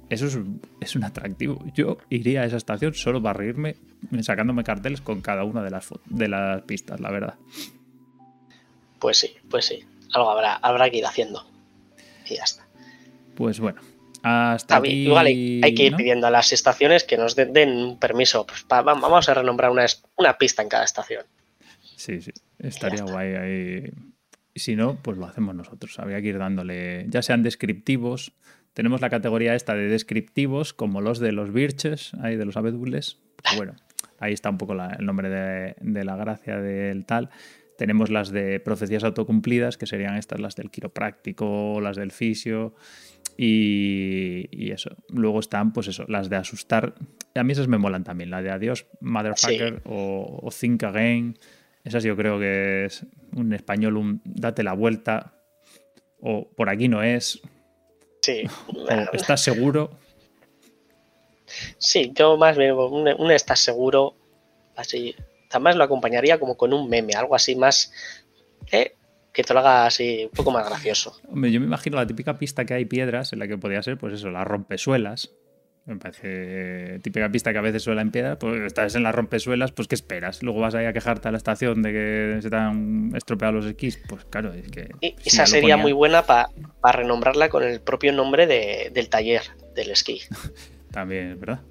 eso es, es, un atractivo. Yo iría a esa estación solo para reírme sacándome carteles con cada una de las, de las pistas, la verdad. Pues sí, pues sí. Algo habrá, habrá que ir haciendo. Y ya está. Pues bueno. Hasta aquí, igual hay, que ir pidiendo a las estaciones que nos den, un permiso. Pues vamos a renombrar una, una pista en cada estación. Sí, sí. Estaría guay ahí. Y si no, pues lo hacemos nosotros. Habría que ir dándole, ya sean descriptivos. Tenemos la categoría esta de descriptivos, como los de los birches, ahí de los abedules. Pues bueno, ahí está un poco el nombre de, de la gracia del tal. Tenemos las de profecías autocumplidas, que serían estas, las del quiropráctico, las del fisio y, eso. Luego están, pues eso, las de asustar. A mí esas me molan también, la de adiós, motherfucker o, think again. Esas yo creo que es un español, un date la vuelta o por aquí no es. Sí. estás seguro. Sí, yo más bien un estás seguro, así Además lo acompañaría como con un meme, algo así más eh, que te lo haga así un poco más gracioso. Hombre, yo me imagino la típica pista que hay piedras en la que podría ser, pues eso, las rompesuelas. Me parece típica pista que a veces suela en piedra, pues estás en las rompesuelas, pues ¿qué esperas? Luego vas ahí a quejarte a la estación de que se te han estropeado los esquís, pues claro, es que... esa sería muy buena para renombrarla con el propio nombre del taller del esquí. También, ¿verdad?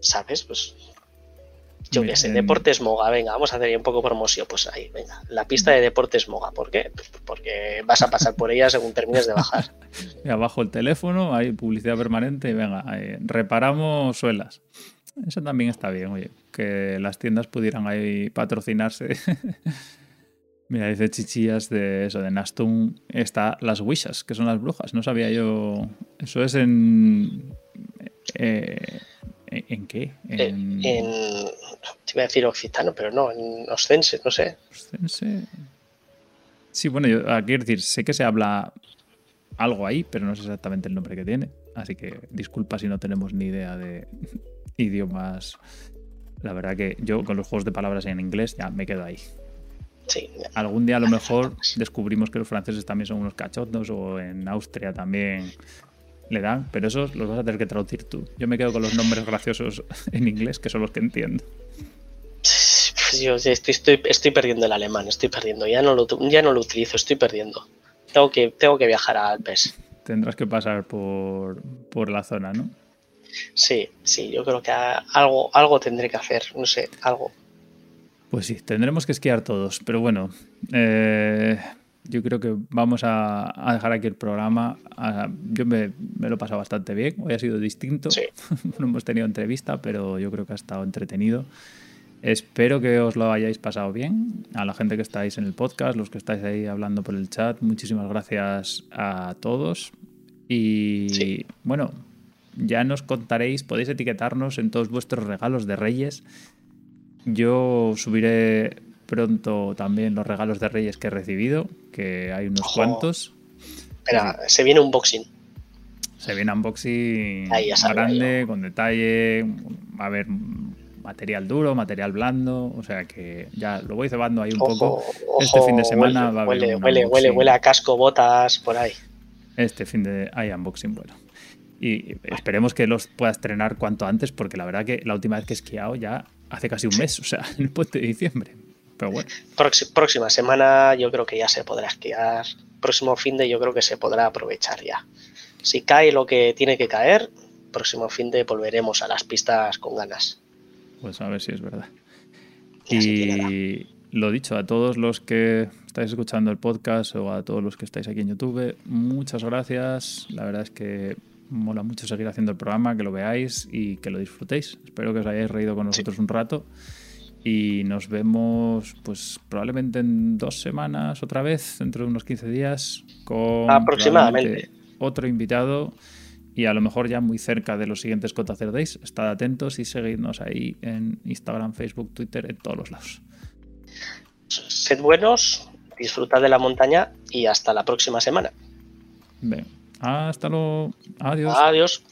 ¿Sabes? Pues yo qué sé, Deportes Moga, venga, vamos a hacer un poco promoción. Pues ahí, venga, la pista de Deportes Moga. ¿Por qué? Pues porque vas a pasar por ella según termines de bajar. y abajo el teléfono, hay publicidad permanente y venga, reparamos suelas. Eso también está bien, oye, que las tiendas pudieran ahí patrocinarse. Mira, dice Chichillas de eso, de Nastum está las Wishas, que son las brujas. No sabía yo. Eso es en. Eh, ¿En qué? En, te iba a decir occitano, pero no, en oscense, no sé. Oscense. Sí, bueno, yo quiero decir, sé que se habla algo ahí, pero no sé exactamente el nombre que tiene. Así que disculpa si no tenemos ni idea de idiomas. La verdad que yo con los juegos de palabras en inglés ya me quedo ahí. Sí. Algún día a lo mejor descubrimos que los franceses también son unos cachondos o en Austria también le dan, pero esos los vas a tener que traducir tú. Yo me quedo con los nombres graciosos en inglés, que son los que entiendo. Pues yo estoy, estoy, perdiendo el alemán, estoy perdiendo. Ya no, lo, ya no lo utilizo, estoy perdiendo. Tengo que, tengo que viajar a Alpes. Tendrás que pasar por, por la zona, ¿no? Sí, sí, yo creo que algo, algo tendré que hacer, no sé, algo. Pues sí, tendremos que esquiar todos, pero bueno, eh, yo creo que vamos a, dejar aquí el programa. yo me, lo he pasado bastante bien. Hoy ha sido distinto. no hemos tenido entrevista, pero yo creo que ha estado entretenido. Espero que os lo hayáis pasado bien. A la gente que estáis en el podcast, los que estáis ahí hablando por el chat, muchísimas gracias a todos. Y bueno, ya nos contaréis, podéis etiquetarnos en todos vuestros regalos de Reyes. Yo subiré pronto también los regalos de Reyes que he recibido, que hay unos cuantos. Espera, se viene un unboxing. Se viene unboxing grande, con detalle. A ver, material duro, material blando, o sea que ya lo voy cebando ahí un poco. este fin de semana huele, va a huele, haber huele, huele, unboxing. huele a casco, botas, por ahí. Este fin de hay unboxing bueno. Y esperemos que los pueda estrenar cuanto antes, porque la verdad que la última vez que he esquiado ya hace casi un mes, o sea, en el puente de diciembre. Pero bueno, Proxi- próxima semana yo creo que ya se podrá esquiar. Próximo fin de yo creo que se podrá aprovechar ya. Si cae lo que tiene que caer, próximo fin de volveremos a las pistas con ganas. pues a ver si es verdad. Y. Y lo dicho, a todos los que estáis escuchando el podcast o a todos los que estáis aquí en YouTube, muchas gracias. La verdad es que mola mucho seguir haciendo el programa, que lo veáis y que lo disfrutéis. Espero que os hayáis reído con nosotros un rato. Y nos vemos, pues probablemente en dos semanas otra vez, dentro de unos 15 días, con Aproximadamente. otro invitado y a lo mejor ya muy cerca de los siguientes Cotacer Days. Estad atentos y seguidnos ahí en Instagram, Facebook, Twitter, en todos los lados. Sed buenos, disfrutad de la montaña y hasta la próxima semana. Bien. Hasta luego. Adiós. Adiós.